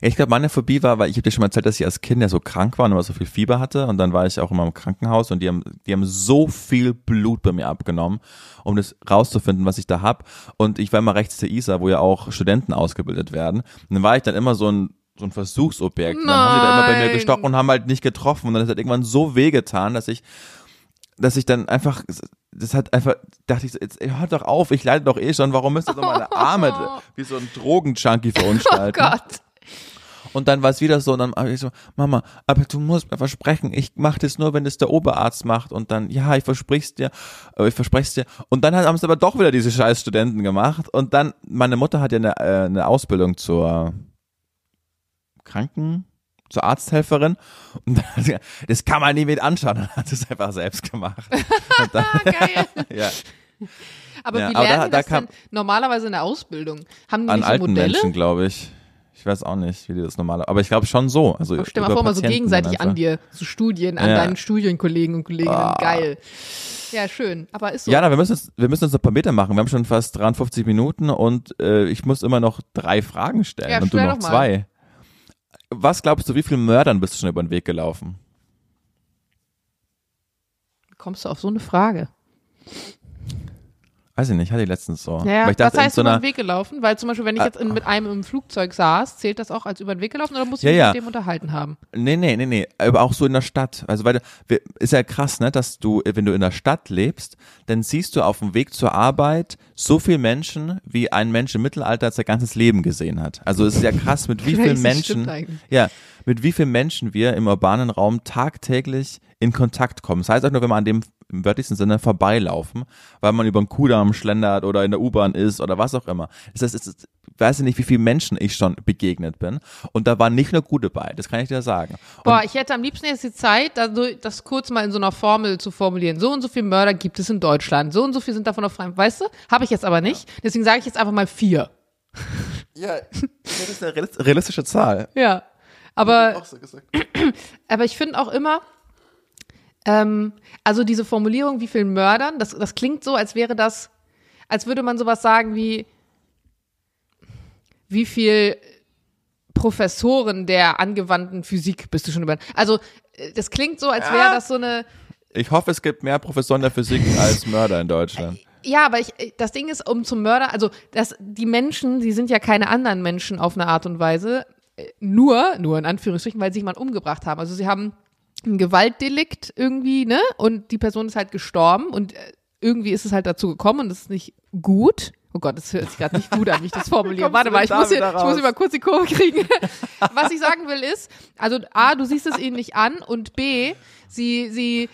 Speaker 1: Ja, ich glaube, meine Phobie war, weil ich habe dir schon mal erzählt, dass ich als Kind ja so krank war und immer so viel Fieber hatte und dann war ich auch immer im Krankenhaus und die haben, die haben so viel Blut bei mir abgenommen, um das rauszufinden, was ich da hab. Und ich war immer rechts der ISA, wo ja auch Studenten ausgebildet werden. Und dann war ich dann immer so ein so ein Versuchsobjekt. Und dann haben die da immer bei mir gestochen und haben halt nicht getroffen. Und dann ist halt irgendwann so wehgetan, dass ich, dass ich dann einfach, das hat einfach, dachte ich so, jetzt ey, hört doch auf, ich leide doch eh schon, warum müsst ihr so meine Arme wie so ein Drogenjunkie
Speaker 2: Oh
Speaker 1: verunstalten?
Speaker 2: Gott.
Speaker 1: Und dann war es wieder so, und dann habe ich so, Mama, aber du musst mir versprechen, ich mache das nur, wenn es der Oberarzt macht. Und dann, ja, ich versprich's dir, ich verspreche dir. Und dann haben es aber doch wieder diese scheiß Studenten gemacht. Und dann, meine Mutter hat ja eine, äh, eine Ausbildung zur Kranken, zur Arzthelferin. Und dann, hat sie das kann man nie mit anschauen. Dann hat sie es einfach selbst gemacht. Dann,
Speaker 2: Geil.
Speaker 1: ja,
Speaker 2: Aber
Speaker 1: Ja,
Speaker 2: wie
Speaker 1: aber
Speaker 2: lernen
Speaker 1: da- da
Speaker 2: das
Speaker 1: kam-
Speaker 2: denn normalerweise in der Ausbildung? Haben die
Speaker 1: an
Speaker 2: nicht so
Speaker 1: alten
Speaker 2: Modelle?
Speaker 1: Menschen, glaube ich. Ich weiß auch nicht, wie die das normale, aber ich glaube schon so. Also
Speaker 2: Aber stell mal vor, mal so gegenseitig an dir, so Studien, an
Speaker 1: Ja.
Speaker 2: deinen Studienkollegen und Kolleginnen.
Speaker 1: Ah.
Speaker 2: Geil. Ja, schön. Aber ist so.
Speaker 1: Ja, na, wir müssen uns, wir müssen uns ein paar Meter machen. Wir haben schon fast 53 Minuten und äh, ich muss immer noch drei Fragen stellen
Speaker 2: Ja,
Speaker 1: und du noch zwei. Was glaubst du, wie vielen Mördern bist du schon über den Weg gelaufen?
Speaker 2: Kommst du auf so eine Frage?
Speaker 1: Weiß ich nicht, hatte ich letztens so.
Speaker 2: Ja,
Speaker 1: Weil ich dachte,
Speaker 2: was heißt
Speaker 1: so
Speaker 2: über den Weg gelaufen? Weil zum Beispiel, wenn ich
Speaker 1: Ah.
Speaker 2: jetzt in, mit einem im Flugzeug saß, zählt das auch als über den Weg gelaufen oder muss ich
Speaker 1: Ja,
Speaker 2: mich
Speaker 1: ja.
Speaker 2: mit dem unterhalten haben?
Speaker 1: nee, nee, nee, nee, aber auch so in der Stadt. Also weil ist ja krass, ne, dass du, wenn du in der Stadt lebst, dann siehst du auf dem Weg zur Arbeit so viel Menschen, wie ein Mensch im Mittelalter sein ganzes Leben gesehen hat. Also es ist ja krass, mit wie vielen
Speaker 2: Das
Speaker 1: Menschen, ja, mit wie vielen Menschen wir im urbanen Raum tagtäglich in Kontakt kommen. Das heißt auch nur, wenn wir an dem im wörtlichsten Sinne vorbeilaufen, weil man über den Kudamm schlendert oder in der U-Bahn ist oder was auch immer. Das heißt, es ist, ich weiß nicht, wie vielen Menschen ich schon begegnet bin. Und da waren nicht nur gute bei, das kann ich dir sagen. Und
Speaker 2: Boah, ich hätte am liebsten jetzt die Zeit, da so- das kurz mal in so einer Formel zu formulieren. So und so viele Mörder gibt es in Deutschland. So und so viel sind davon auf freiem. Weißt du? Habe ich jetzt aber nicht. Deswegen sage ich jetzt einfach mal vier.
Speaker 1: ja, das ist eine realis- realistische Zahl.
Speaker 2: Ja. Aber, aber ich finde auch immer, ähm, also diese Formulierung, wie viel Mördern, das, das klingt so, als wäre das, als würde man sowas sagen wie, wie viel Professoren der angewandten Physik bist du schon über. Also, äh, das klingt so, als wäre das so eine.
Speaker 1: Ich hoffe, es gibt mehr Professoren der Physik als Mörder in Deutschland.
Speaker 2: Ja, aber ich, das Ding ist, um zum Mörder, also das, die Menschen, die sind ja keine anderen Menschen auf eine Art und Weise, äh, nur, nur in Anführungsstrichen, weil sie jemanden umgebracht haben. Also sie haben ein Gewaltdelikt irgendwie, ne? Und die Person ist halt gestorben und äh, irgendwie ist es halt dazu gekommen und das ist nicht gut. Oh Gott, das hört sich gerade nicht gut an, wie ich das formuliere. Warte mal, ich muss, hier, ich muss hier mal kurz die Kurve kriegen. Was ich sagen will ist, also A, du siehst es ihnen nicht an und B, sie, sie,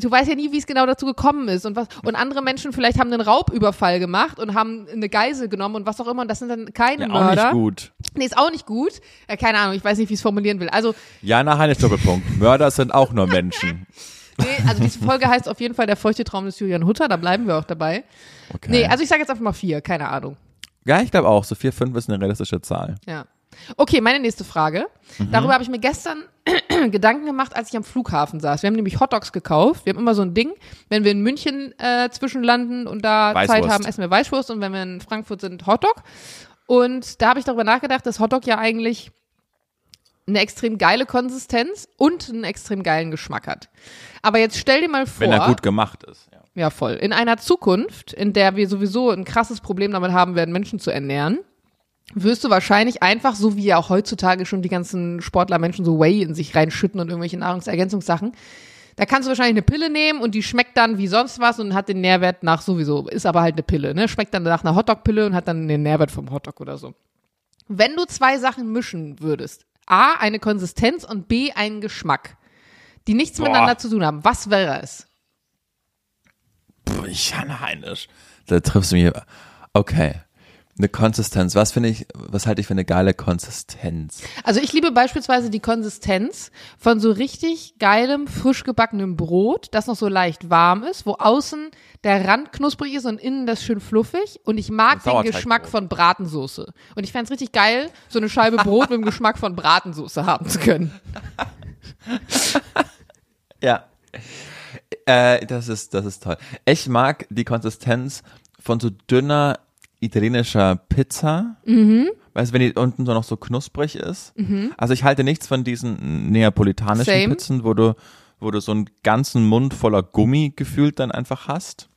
Speaker 2: du weißt ja nie, wie es genau dazu gekommen ist und was, und andere Menschen vielleicht haben einen Raubüberfall gemacht und haben eine Geisel genommen und was auch immer und das sind dann keine
Speaker 1: Ja,
Speaker 2: Mörder.
Speaker 1: auch nicht gut.
Speaker 2: Nee, ist auch nicht gut. Äh, keine Ahnung, ich weiß nicht, wie ich es formulieren will. Also,
Speaker 1: Jana Heines Doppelpunkt. Mörder sind auch nur Menschen.
Speaker 2: nee, also diese Folge heißt auf jeden Fall der feuchte Traum des Julian Hutter, da bleiben wir auch dabei.
Speaker 1: Okay.
Speaker 2: Nee, also ich sage jetzt einfach mal vier, keine Ahnung.
Speaker 1: ja, ich glaube auch. So vier, fünf ist eine realistische Zahl.
Speaker 2: Ja. Okay, meine nächste Frage.
Speaker 1: Mhm.
Speaker 2: Darüber habe ich mir gestern Gedanken gemacht, als ich am Flughafen saß. Wir haben nämlich Hotdogs gekauft. Wir haben immer so ein Ding, wenn wir in München äh, zwischenlanden und da Zeit
Speaker 1: Weißwurst.
Speaker 2: haben, essen wir Weißwurst und wenn wir in Frankfurt sind, Hotdog. Und da habe ich darüber nachgedacht, dass Hotdog ja eigentlich eine extrem geile Konsistenz und einen extrem geilen Geschmack hat. Aber jetzt stell dir mal vor,
Speaker 1: Wenn er gut gemacht ist. Ja.
Speaker 2: ja, voll. In einer Zukunft, in der wir sowieso ein krasses Problem damit haben werden, Menschen zu ernähren, wirst du wahrscheinlich einfach, so wie ja auch heutzutage schon die ganzen Sportler Menschen so Whey in sich reinschütten und irgendwelche Nahrungsergänzungssachen. Da kannst du wahrscheinlich eine Pille nehmen und die schmeckt dann wie sonst was und hat den Nährwert nach sowieso, ist aber halt eine Pille, ne? Schmeckt dann nach einer Hotdog-Pille und hat dann den Nährwert vom Hotdog oder so. Wenn du zwei Sachen mischen würdest, A, eine Konsistenz und B, einen Geschmack, die nichts
Speaker 1: Boah.
Speaker 2: miteinander zu tun haben, was wäre es?
Speaker 1: Puh, Jana Heinisch. Da triffst du mich. Okay. Eine Konsistenz. Was finde ich, was halte ich für eine geile Konsistenz?
Speaker 2: Also ich liebe beispielsweise die Konsistenz von so richtig geilem, frisch gebackenem Brot, das noch so leicht warm ist, wo außen der Rand knusprig ist und innen das schön fluffig. Und ich mag den. Geschmack von Bratensoße. Und ich fände es richtig geil, so eine Scheibe Brot mit dem Geschmack von Bratensoße haben zu können.
Speaker 1: Ja. Äh, das ist, das ist toll. Ich mag die Konsistenz von so dünner italienischer Pizza.
Speaker 2: Mhm.
Speaker 1: Weißt du, wenn die unten so noch so knusprig ist. Also ich halte nichts von diesen neapolitanischen
Speaker 2: Same.
Speaker 1: Pizzen, wo du, wo du so einen ganzen Mund voller Gummi gefühlt dann einfach hast.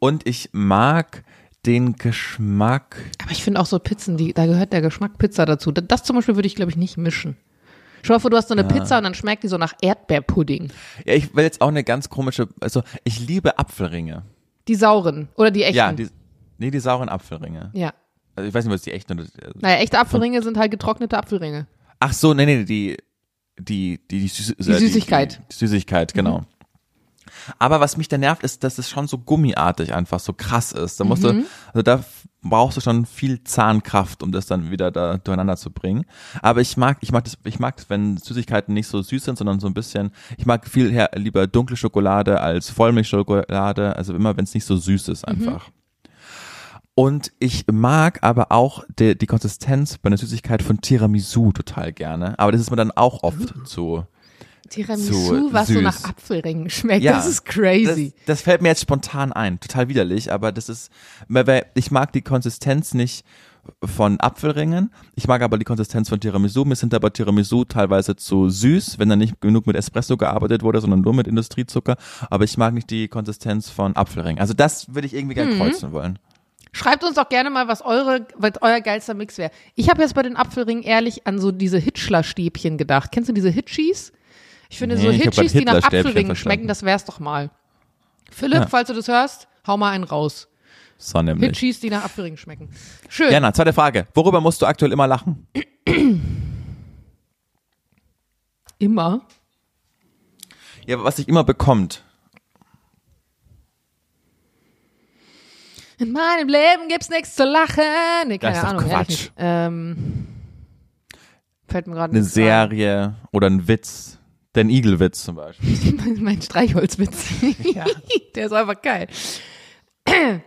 Speaker 1: Und ich mag den Geschmack.
Speaker 2: Aber ich finde auch so Pizzen, die, da gehört der Geschmack Pizza dazu. Das, zum Beispiel würde ich, glaube ich, nicht mischen. Schau mal vor, du hast so eine Pizza und dann schmeckt die so nach Erdbeerpudding.
Speaker 1: Ja, ich will jetzt auch eine ganz komische, also ich liebe Apfelringe.
Speaker 2: Die sauren oder die echten.
Speaker 1: Ja, die, nee, die sauren Apfelringe.
Speaker 2: ja.
Speaker 1: Also ich weiß nicht, was die echten oder
Speaker 2: Naja, echte Apfelringe sind halt getrocknete Apfelringe.
Speaker 1: Ach so, nee, nee, die, die, die, die, Süß
Speaker 2: Die Süßigkeit.
Speaker 1: Die, die Süßigkeit, genau. Aber was mich da nervt, ist, dass es schon so gummiartig einfach so krass ist. Da musst du, also da brauchst du schon viel Zahnkraft, um das dann wieder da durcheinander zu bringen. Aber ich mag, ich mag das, ich mag, wenn Süßigkeiten nicht so süß sind, sondern so ein bisschen, ich mag viel her, lieber dunkle Schokolade als Vollmilchschokolade, also immer, wenn es nicht so süß ist einfach. Und ich mag aber auch die, die Konsistenz bei einer Süßigkeit von Tiramisu total gerne. Aber das ist mir dann auch oft zu.
Speaker 2: Tiramisu,
Speaker 1: Zu
Speaker 2: was so
Speaker 1: süß.
Speaker 2: nach Apfelringen schmeckt.
Speaker 1: Ja,
Speaker 2: das ist crazy.
Speaker 1: Das, das fällt mir jetzt spontan ein. Total widerlich, aber das ist, weil- ich mag die Konsistenz nicht von Apfelringen. Ich mag aber die Konsistenz von Tiramisu. Mir sind aber Tiramisu teilweise zu süß, wenn da nicht genug mit Espresso gearbeitet wurde, sondern nur mit Industriezucker. Aber ich mag nicht die Konsistenz von Apfelringen. Also das würde ich irgendwie
Speaker 2: Mhm.
Speaker 1: gerne kreuzen wollen.
Speaker 2: Schreibt uns doch gerne mal, was eure, was euer geilster Mix wäre. Ich habe jetzt bei den Apfelringen ehrlich an so diese Hitchler-Stäbchen gedacht. Kennst du diese Hitchis? Ich finde so
Speaker 1: Nee,
Speaker 2: Hitchis,
Speaker 1: grad
Speaker 2: die nach Apfelringen schmecken, das wär's doch mal. Philipp,
Speaker 1: Ja.
Speaker 2: falls du das hörst, hau mal einen raus.
Speaker 1: So nämlich.
Speaker 2: Hitchis, die nach Apfelringen schmecken. Schön.
Speaker 1: Jana, zweite Frage. Worüber musst du aktuell immer lachen?
Speaker 2: Immer.
Speaker 1: Ja, was sich immer bekommt.
Speaker 2: In meinem Leben gibt's nichts zu lachen. Nee,
Speaker 1: Das
Speaker 2: keine
Speaker 1: ist doch
Speaker 2: Ahnung,
Speaker 1: Quatsch.
Speaker 2: Ähm, fällt mir gerade
Speaker 1: Eine. Serie oder ein Witz. Den Igelwitz zum Beispiel.
Speaker 2: mein Streichholzwitz. Der ist einfach geil.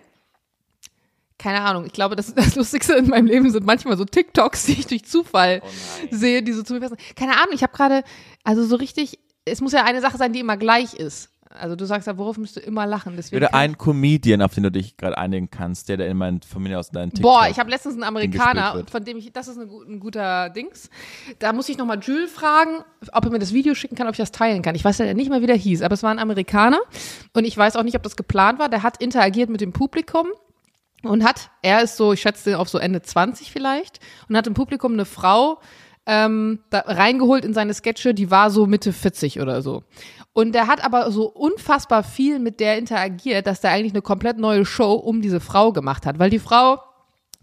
Speaker 2: Keine Ahnung. Ich glaube, das, das Lustigste in meinem Leben sind manchmal so TikToks, die ich durch Zufall sehe, die so zu mir passen. Keine Ahnung, ich habe gerade, also so richtig, es muss ja eine Sache sein, die immer gleich ist. Also du sagst ja, worauf müsst du immer lachen? Deswegen
Speaker 1: Oder ein Comedian, auf den du dich gerade einigen kannst, der da in meinen, von mir aus in deinen TikTok.
Speaker 2: Boah, ich habe letztens einen Amerikaner, von dem ich, das ist eine, gu- ein guter Dings. Da muss ich nochmal Jules fragen, ob er mir das Video schicken kann, ob ich das teilen kann. Ich weiß ja nicht mal, wie der hieß, aber es war ein Amerikaner und ich weiß auch nicht, ob das geplant war. Der hat interagiert mit dem Publikum und hat, er ist so, ich schätze auf so Ende 20 vielleicht, und hat im Publikum eine Frau ähm, da reingeholt in seine Sketche, die war so Mitte 40 oder so. Und der hat aber so unfassbar viel mit der interagiert, dass der eigentlich eine komplett neue Show um diese Frau gemacht hat, weil die Frau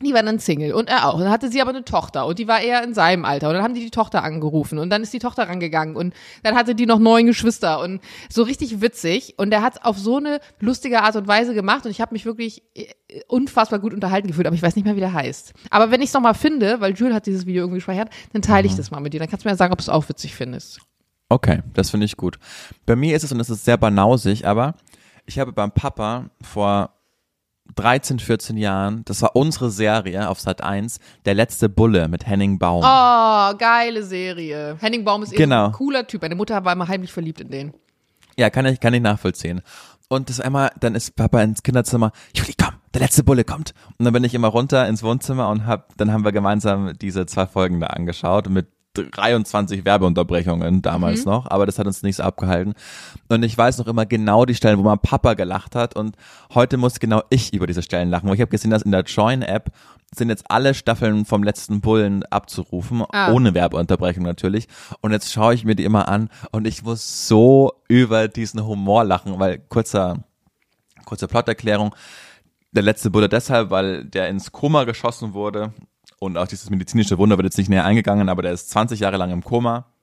Speaker 2: die war dann Single und er auch. Und dann hatte sie aber eine Tochter und die war eher in seinem Alter. Und dann haben die die Tochter angerufen und dann ist die Tochter rangegangen und dann hatte die noch neun Geschwister und so richtig witzig. Und er hat es auf so eine lustige Art und Weise gemacht und ich habe mich wirklich äh, unfassbar gut unterhalten gefühlt, aber ich weiß nicht mehr, wie der heißt. Aber wenn ich es nochmal finde, weil Jules hat dieses Video irgendwie gespeichert, dann teile ich das mal mit dir. Dann kannst du mir ja sagen, ob du es auch witzig findest.
Speaker 1: Okay, das finde ich gut. Bei mir ist es, und das ist sehr banausig, aber ich habe beim Papa vor 13, 14 Jahren, das war unsere Serie auf Sat 1, Der letzte Bulle mit Henning Baum.
Speaker 2: Oh, geile Serie. Henning Baum ist eben
Speaker 1: Genau.
Speaker 2: ein cooler Typ. Meine Mutter war immer heimlich verliebt in den.
Speaker 1: Ja, kann ich, kann ich nachvollziehen. Und das einmal, dann ist Papa ins Kinderzimmer, Juli, komm, der letzte Bulle kommt. Und dann bin ich immer runter ins Wohnzimmer und hab, dann haben wir gemeinsam diese zwei Folgen da angeschaut mit 23 Werbeunterbrechungen damals noch, aber das hat uns nicht so abgehalten. Und ich weiß noch immer genau die Stellen, wo mein Papa gelacht hat und heute muss genau ich über diese Stellen lachen. Weil ich habe gesehen, dass in der Join-App sind jetzt alle Staffeln vom letzten Bullen abzurufen,
Speaker 2: Ah.
Speaker 1: ohne Werbeunterbrechung natürlich. Und jetzt schaue ich mir die immer an und ich muss so über diesen Humor lachen, weil kurzer, kurze Plotterklärung. Der letzte Bulle deshalb, weil der ins Koma geschossen wurde und auch dieses medizinische Wunder wird jetzt nicht näher eingegangen, aber der ist 20 Jahre lang im Koma,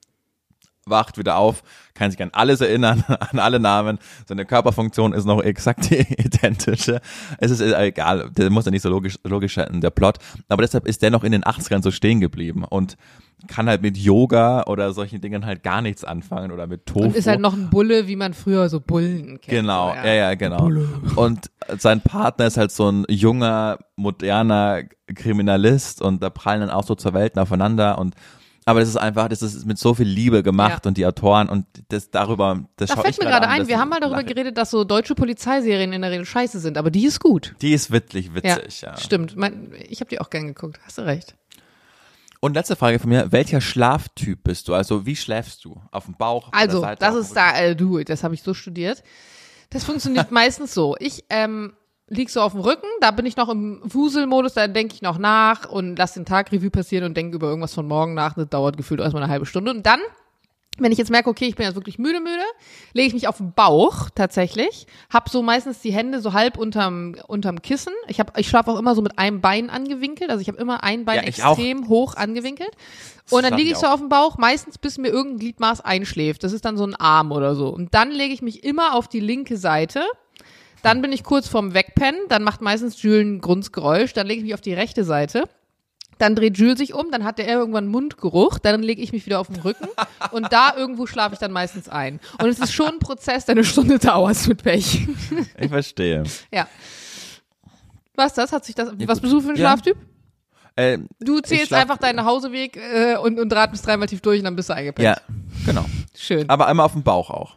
Speaker 1: wacht wieder auf, kann sich an alles erinnern, an alle Namen, seine Körperfunktion ist noch exakt die identische. Es ist egal, der muss ja nicht so logisch, logisch sein, der Plot, aber deshalb ist der noch in den 80ern so stehen geblieben und kann halt mit Yoga oder solchen Dingen halt gar nichts anfangen oder mit Tofu.
Speaker 2: Und ist halt noch ein Bulle, wie man früher so Bullen kennt.
Speaker 1: Genau,
Speaker 2: so,
Speaker 1: ja, ja, genau. Und sein Partner ist halt so ein junger, moderner Kriminalist und da prallen dann auch so zur Welten aufeinander und aber das ist einfach, das ist mit so viel Liebe gemacht
Speaker 2: Ja.
Speaker 1: und die Autoren und das darüber, das
Speaker 2: Da fällt mir
Speaker 1: gerade an,
Speaker 2: ein, wir haben mal darüber
Speaker 1: lache.
Speaker 2: geredet, dass so deutsche Polizeiserien in der Regel scheiße sind, aber die ist gut.
Speaker 1: Die ist wirklich witzig, ja.
Speaker 2: Stimmt. Mein, ich habe die auch gern geguckt. Hast du recht.
Speaker 1: Und letzte Frage von mir, welcher Schlaftyp bist du? Also wie schläfst du? Auf dem Bauch? auf der
Speaker 2: Also, das
Speaker 1: auf
Speaker 2: ist da, äh, du, das habe ich so studiert. Das funktioniert meistens so. Ich ähm, lieg so auf dem Rücken, da bin ich noch im Wuselmodus, da denke ich noch nach und lass den Tag Revue passieren und denke über irgendwas von morgen nach. Das dauert gefühlt erstmal eine halbe Stunde. Und dann, wenn ich jetzt merke, okay, ich bin jetzt wirklich müde, müde, lege ich mich auf den Bauch tatsächlich, hab so meistens die Hände so halb unterm, unterm Kissen. Ich, hab, ich schlafe auch immer so mit einem Bein angewinkelt, also ich habe immer ein Bein
Speaker 1: Ja, ich auch.
Speaker 2: extrem hoch angewinkelt. Und dann liege
Speaker 1: ich
Speaker 2: so auf dem Bauch, meistens bis mir irgendein Gliedmaß einschläft. Das ist dann so ein Arm oder so. Und dann lege ich mich immer auf die linke Seite. Dann bin ich kurz vorm Wegpennen. Dann macht meistens Jules ein Grundsgeräusch. Dann lege ich mich auf die rechte Seite. Dann dreht Jules sich um, dann hat er irgendwann Mundgeruch, dann lege ich mich wieder auf den Rücken und da irgendwo schlafe ich dann meistens ein. Und es ist schon ein Prozess, der eine Stunde dauert mit Pech.
Speaker 1: Ich verstehe.
Speaker 2: ja. Was das? Hat sich das. Was bist du für ein
Speaker 1: Ja.
Speaker 2: Schlaftyp?
Speaker 1: Äh,
Speaker 2: Du zählst
Speaker 1: schlaf-
Speaker 2: einfach deinen Nachhauseweg äh, und, und atmest dreimal tief durch und dann bist du eingepennt.
Speaker 1: ja, genau.
Speaker 2: Schön.
Speaker 1: Aber immer auf dem Bauch auch.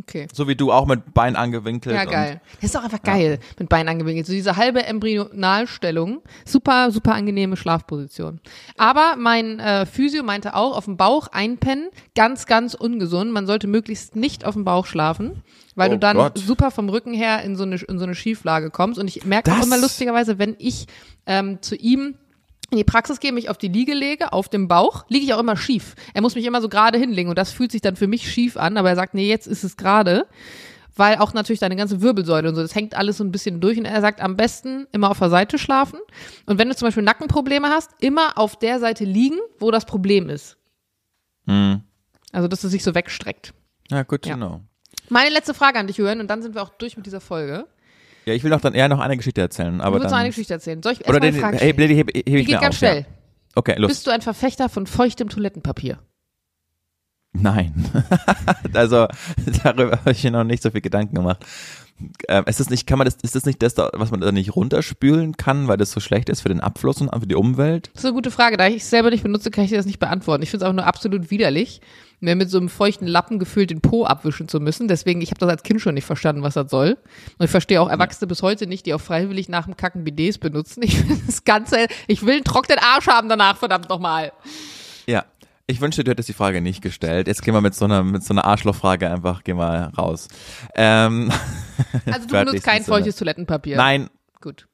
Speaker 2: Okay.
Speaker 1: So wie du auch mit Bein angewinkelt.
Speaker 2: Ja, geil. Das ist auch einfach geil, mit Beinen angewinkelt. So diese halbe Embryonalstellung. Super, super angenehme Schlafposition. Aber mein äh, Physio meinte auch, auf dem Bauch einpennen, ganz, ganz ungesund. Man sollte möglichst nicht auf dem Bauch schlafen, weil
Speaker 1: Oh
Speaker 2: du dann
Speaker 1: Gott.
Speaker 2: super vom Rücken her in so eine, in so eine Schieflage kommst. Und ich merke auch immer lustigerweise, wenn ich ähm, zu ihm in die Praxis gehe, mich auf die Liege lege, auf dem Bauch, liege ich auch immer schief. Er muss mich immer so gerade hinlegen und das fühlt sich dann für mich schief an, aber er sagt, nee, jetzt ist es gerade, weil auch natürlich deine ganze Wirbelsäule und so, das hängt alles so ein bisschen durch und er sagt, am besten immer auf der Seite schlafen und wenn du zum Beispiel Nackenprobleme hast, immer auf der Seite liegen, wo das Problem ist.
Speaker 1: Hm.
Speaker 2: Also, dass es sich so wegstreckt.
Speaker 1: Ja, good to
Speaker 2: Ja. Meine letzte Frage an dich, Jürgen, und dann sind wir auch durch mit dieser Folge.
Speaker 1: Ja, ich will doch dann eher noch eine Geschichte erzählen. Aber
Speaker 2: du willst noch eine Geschichte erzählen. Soll ich erstmal eine Frage
Speaker 1: hey,
Speaker 2: stellen?
Speaker 1: die heb, heb
Speaker 2: Die
Speaker 1: ich
Speaker 2: geht ganz
Speaker 1: auf,
Speaker 2: schnell.
Speaker 1: Ja. Okay, los.
Speaker 2: Bist du ein Verfechter von feuchtem Toilettenpapier?
Speaker 1: Nein. also darüber habe ich mir noch nicht so viel Gedanken gemacht. Ähm, ist das nicht, kann man das, ist das nicht das, was man da nicht runterspülen kann, weil das so schlecht ist für den Abfluss und für die Umwelt?
Speaker 2: Das ist eine gute Frage. Da ich es selber nicht benutze, kann ich dir das nicht beantworten. Ich finde es auch nur absolut widerlich, mir mit so einem feuchten Lappen gefühlt den Po abwischen zu müssen. Deswegen, ich habe das als Kind schon nicht verstanden, was das soll. Und ich verstehe auch Erwachsene bis heute nicht, die auch freiwillig nach dem Kacken BDs benutzen. Ich finde das Ganze, ich will einen trockenen Arsch haben danach, verdammt nochmal.
Speaker 1: Ja. Ich wünschte, du hättest die Frage nicht gestellt. Jetzt gehen wir mit so einer, mit so einer Arschlochfrage einfach, geh mal raus. Ähm,
Speaker 2: Also du benutzt kein feuchtes Toilettenpapier.
Speaker 1: Neues.
Speaker 2: Gut.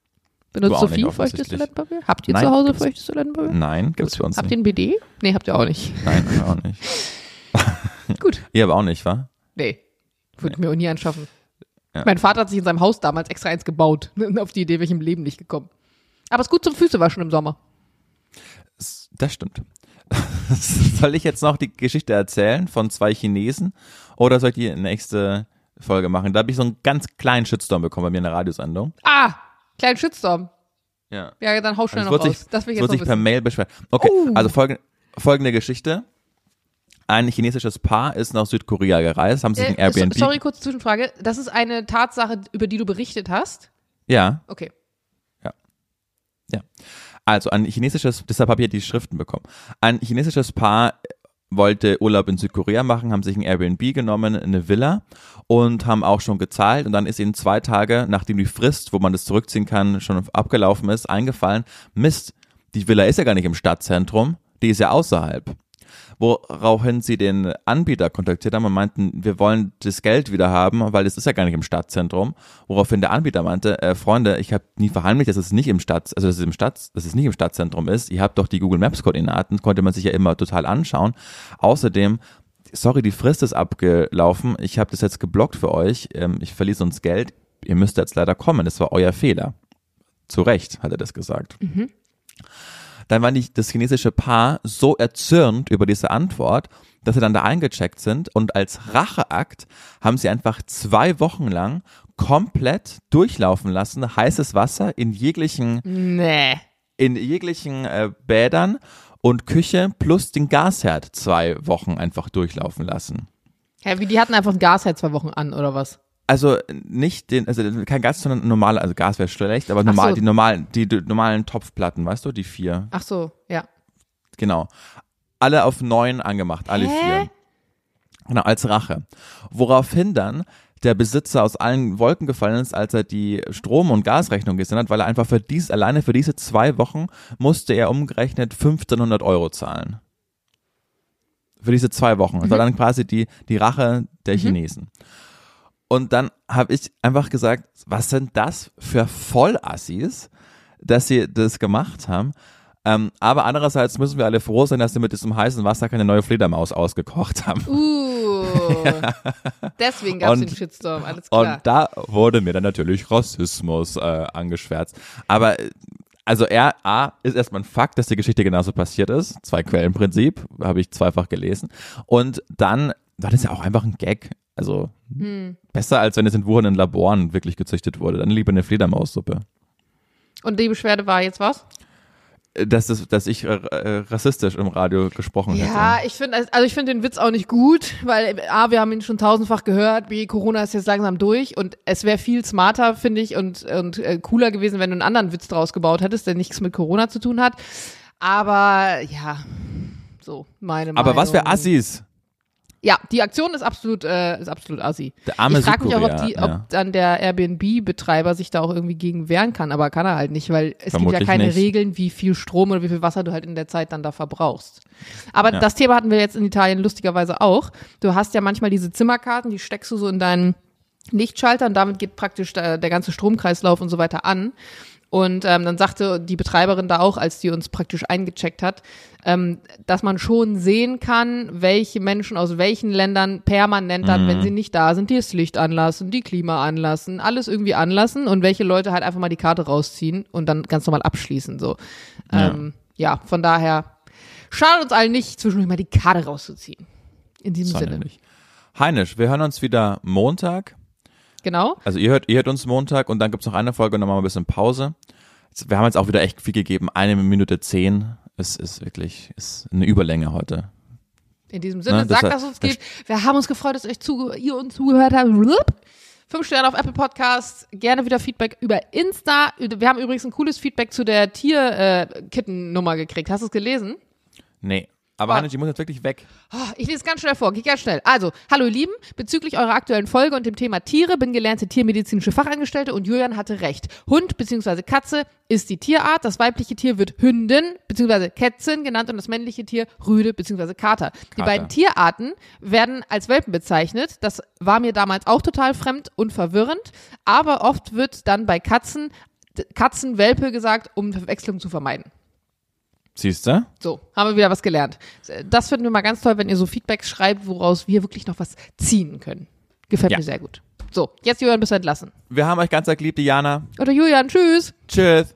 Speaker 2: Benutzt
Speaker 1: nicht,
Speaker 2: Sophie feuchtes. Toilettenpapier? Habt ihr
Speaker 1: Nein,
Speaker 2: zu Hause feuchtes Toilettenpapier?
Speaker 1: Nein, gibt's für uns
Speaker 2: Habt ihr
Speaker 1: nicht.
Speaker 2: ein BD? Nee, habt ihr auch nicht.
Speaker 1: Nein, wir auch nicht.
Speaker 2: Gut.
Speaker 1: Ihr aber auch nicht, wa?
Speaker 2: Nee. Würde ich mir auch nie anschaffen.
Speaker 1: Ja.
Speaker 2: Mein Vater hat sich in seinem Haus damals extra eins gebaut. Auf die Idee wäre ich im Leben nicht gekommen. Aber es ist gut zum Füßewaschen im Sommer.
Speaker 1: Das stimmt. soll ich jetzt noch die Geschichte erzählen von zwei Chinesen oder soll ich die nächste Folge machen? Da habe ich so einen ganz kleinen Shitstorm bekommen bei mir in der Radiosendung.
Speaker 2: Ah, kleinen Shitstorm.
Speaker 1: Ja.
Speaker 2: Ja, dann hau schnell
Speaker 1: Es
Speaker 2: noch raus.
Speaker 1: sich,
Speaker 2: das will ich
Speaker 1: es
Speaker 2: jetzt
Speaker 1: wird sich per. Mail beschweren. Okay,
Speaker 2: Oh.
Speaker 1: also folgende, folgende Geschichte. Ein chinesisches Paar ist nach Südkorea gereist, haben sich ein
Speaker 2: Äh,
Speaker 1: Airbnb.
Speaker 2: so, sorry, kurze Zwischenfrage. Das ist eine Tatsache, über die du berichtet hast?
Speaker 1: Ja,
Speaker 2: Okay.
Speaker 1: Also ein chinesisches, deshalb habe ich ja die Schriften bekommen. Ein chinesisches Paar wollte Urlaub in Südkorea machen, haben sich ein Airbnb genommen, eine Villa und haben auch schon gezahlt und dann ist ihnen zwei Tage, nachdem die Frist, wo man das zurückziehen kann, schon abgelaufen ist, eingefallen, Mist, die Villa ist ja gar nicht im Stadtzentrum, die ist ja außerhalb. Woraufhin sie den Anbieter kontaktiert haben und meinten, wir wollen das Geld wieder haben, weil es ist ja gar nicht im Stadtzentrum. Woraufhin der Anbieter meinte, äh, Freunde, ich habe nie verheimlicht, dass es nicht im Stadt, also dass es im Stadt, dass es nicht im Stadtzentrum ist. Ihr habt doch die Google Maps Koordinaten, konnte man sich ja immer total anschauen. Außerdem sorry, die Frist ist abgelaufen. Ich habe das jetzt geblockt für euch. Ähm, ich verliere sonst Geld. Ihr müsst jetzt leider kommen. Das war euer Fehler. Zu Recht, hat er das gesagt. Dann war die, das chinesische Paar so erzürnt über diese Antwort, dass sie dann da eingecheckt sind und als Racheakt haben sie einfach zwei Wochen lang komplett durchlaufen lassen, heißes Wasser in jeglichen
Speaker 2: Nee.
Speaker 1: in jeglichen äh, Bädern und Küche plus den Gasherd zwei Wochen einfach durchlaufen lassen.
Speaker 2: Hä, wie, die hatten einfach ein Gasherd zwei Wochen an, oder was?
Speaker 1: Also nicht den, also kein Gas, sondern normale, also Gas wäre schlecht, aber normal,
Speaker 2: so.
Speaker 1: die normalen, die, die normalen Topfplatten, weißt du, die vier,
Speaker 2: Ach so, ja.
Speaker 1: genau. Alle auf neun angemacht, alle
Speaker 2: Hä?
Speaker 1: vier. Genau, als Rache. Woraufhin dann der Besitzer aus allen Wolken gefallen ist, als er die Strom- und Gasrechnung gesehen hat, weil er einfach für dies, alleine für diese zwei Wochen musste er umgerechnet 1500 Euro zahlen. Für diese zwei Wochen. Das war dann quasi die, die Rache der Chinesen. Und dann habe ich einfach gesagt, was sind das für Vollassis, dass sie das gemacht haben. Ähm, aber andererseits müssen wir alle froh sein, dass sie mit diesem heißen Wasser keine neue Fledermaus ausgekocht haben.
Speaker 2: Uh. Deswegen gab es den Shitstorm, alles klar.
Speaker 1: Und da wurde mir dann natürlich Rassismus äh, angeschwärzt. Aber äh, also er, A, ist erstmal ein Fakt, dass die Geschichte genauso passiert ist. Zwei Quellenprinzip, habe ich zweifach gelesen. Und dann war das ja auch einfach ein Gag. Also
Speaker 2: Hm.
Speaker 1: besser, als wenn es in Wuhan in Laboren wirklich gezüchtet wurde. Dann lieber eine Fledermaussuppe.
Speaker 2: Und die Beschwerde war jetzt was?
Speaker 1: Äh, Dass, das, dass ich äh, äh, rassistisch im Radio gesprochen
Speaker 2: Ja,
Speaker 1: hätte.
Speaker 2: ich finde, also ich finde den Witz auch nicht gut, weil A, wir haben ihn schon tausendfach gehört, B, Corona ist jetzt langsam durch und es wäre viel smarter, finde ich, und, und äh, cooler gewesen, wenn du einen anderen Witz draus gebaut hättest, der nichts mit Corona zu tun hat. Aber ja, so, meine Meinung.
Speaker 1: Aber was für Assis?
Speaker 2: Ja, die Aktion ist absolut, äh, ist absolut assi.
Speaker 1: Der arme
Speaker 2: ich frage mich auch, ob, die,
Speaker 1: ja.
Speaker 2: ob dann der Airbnb-Betreiber sich da auch irgendwie gegen wehren kann, aber kann er halt nicht, weil es gibt
Speaker 1: Vermutlich
Speaker 2: ja keine
Speaker 1: nicht.
Speaker 2: Regeln, wie viel Strom oder wie viel Wasser du halt in der Zeit dann da verbrauchst. Aber
Speaker 1: Ja.
Speaker 2: das Thema hatten wir jetzt in Italien lustigerweise auch. Du hast ja manchmal diese Zimmerkarten, die steckst du so in deinen Lichtschalter und damit geht praktisch der, der ganze Stromkreislauf und so weiter an. Und ähm, dann sagte die Betreiberin da auch, als die uns praktisch eingecheckt hat, ähm, dass man schon sehen kann, welche Menschen aus welchen Ländern permanent dann, wenn sie nicht da sind, die das Licht anlassen, die Klima anlassen, alles irgendwie anlassen und welche Leute halt einfach mal die Karte rausziehen und dann ganz normal abschließen. So.
Speaker 1: Ja.
Speaker 2: Ähm, ja, von daher schadet uns allen nicht, zwischendurch mal die Karte rauszuziehen. In diesem Sinne.
Speaker 1: Sonderlich. Heinisch, wir hören uns wieder Montag.
Speaker 2: Genau.
Speaker 1: Also ihr hört, ihr hört uns Montag und dann gibt's noch eine Folge und dann machen wir ein bisschen Pause. Wir haben jetzt auch wieder echt viel gegeben. Eine Minute zehn. Es ist wirklich ist eine Überlänge heute.
Speaker 2: In diesem Sinne,
Speaker 1: Ne, das
Speaker 2: sagt, dass es uns geht. Wir haben uns gefreut, dass euch zuge ihr uns zugehört habt. Fünf Sterne auf Apple Podcasts, gerne wieder Feedback über Insta. Wir haben übrigens ein cooles Feedback zu der Tier-Kitten-Nummer gekriegt. Hast du es gelesen?
Speaker 1: Nee. Aber
Speaker 2: Ah.
Speaker 1: Hannes, ich muss jetzt wirklich weg.
Speaker 2: Oh, ich lese ganz schnell vor, geht ganz schnell. Also, hallo ihr Lieben, bezüglich eurer aktuellen Folge und dem Thema Tiere bin gelernte tiermedizinische Fachangestellte und Julian hatte recht. Hund bzw. Katze ist die Tierart, das weibliche Tier wird Hündin bzw. Kätzin genannt und das männliche Tier Rüde bzw. Kater. Die
Speaker 1: Kater.
Speaker 2: beiden Tierarten werden als Welpen bezeichnet. Das war mir damals auch total fremd und verwirrend, aber oft wird dann bei Katzen Katzenwelpe gesagt, um Verwechslung zu vermeiden.
Speaker 1: Siehst du?
Speaker 2: So, haben wir wieder was gelernt. Das finden wir mal ganz toll, wenn ihr so Feedbacks schreibt, woraus wir wirklich noch was ziehen können. Gefällt
Speaker 1: Ja.
Speaker 2: mir sehr gut. So, jetzt Julian, bist du entlassen.
Speaker 1: Wir haben euch ganz arg lieb, Diana.
Speaker 2: Oder Julian, tschüss.
Speaker 1: Tschüss.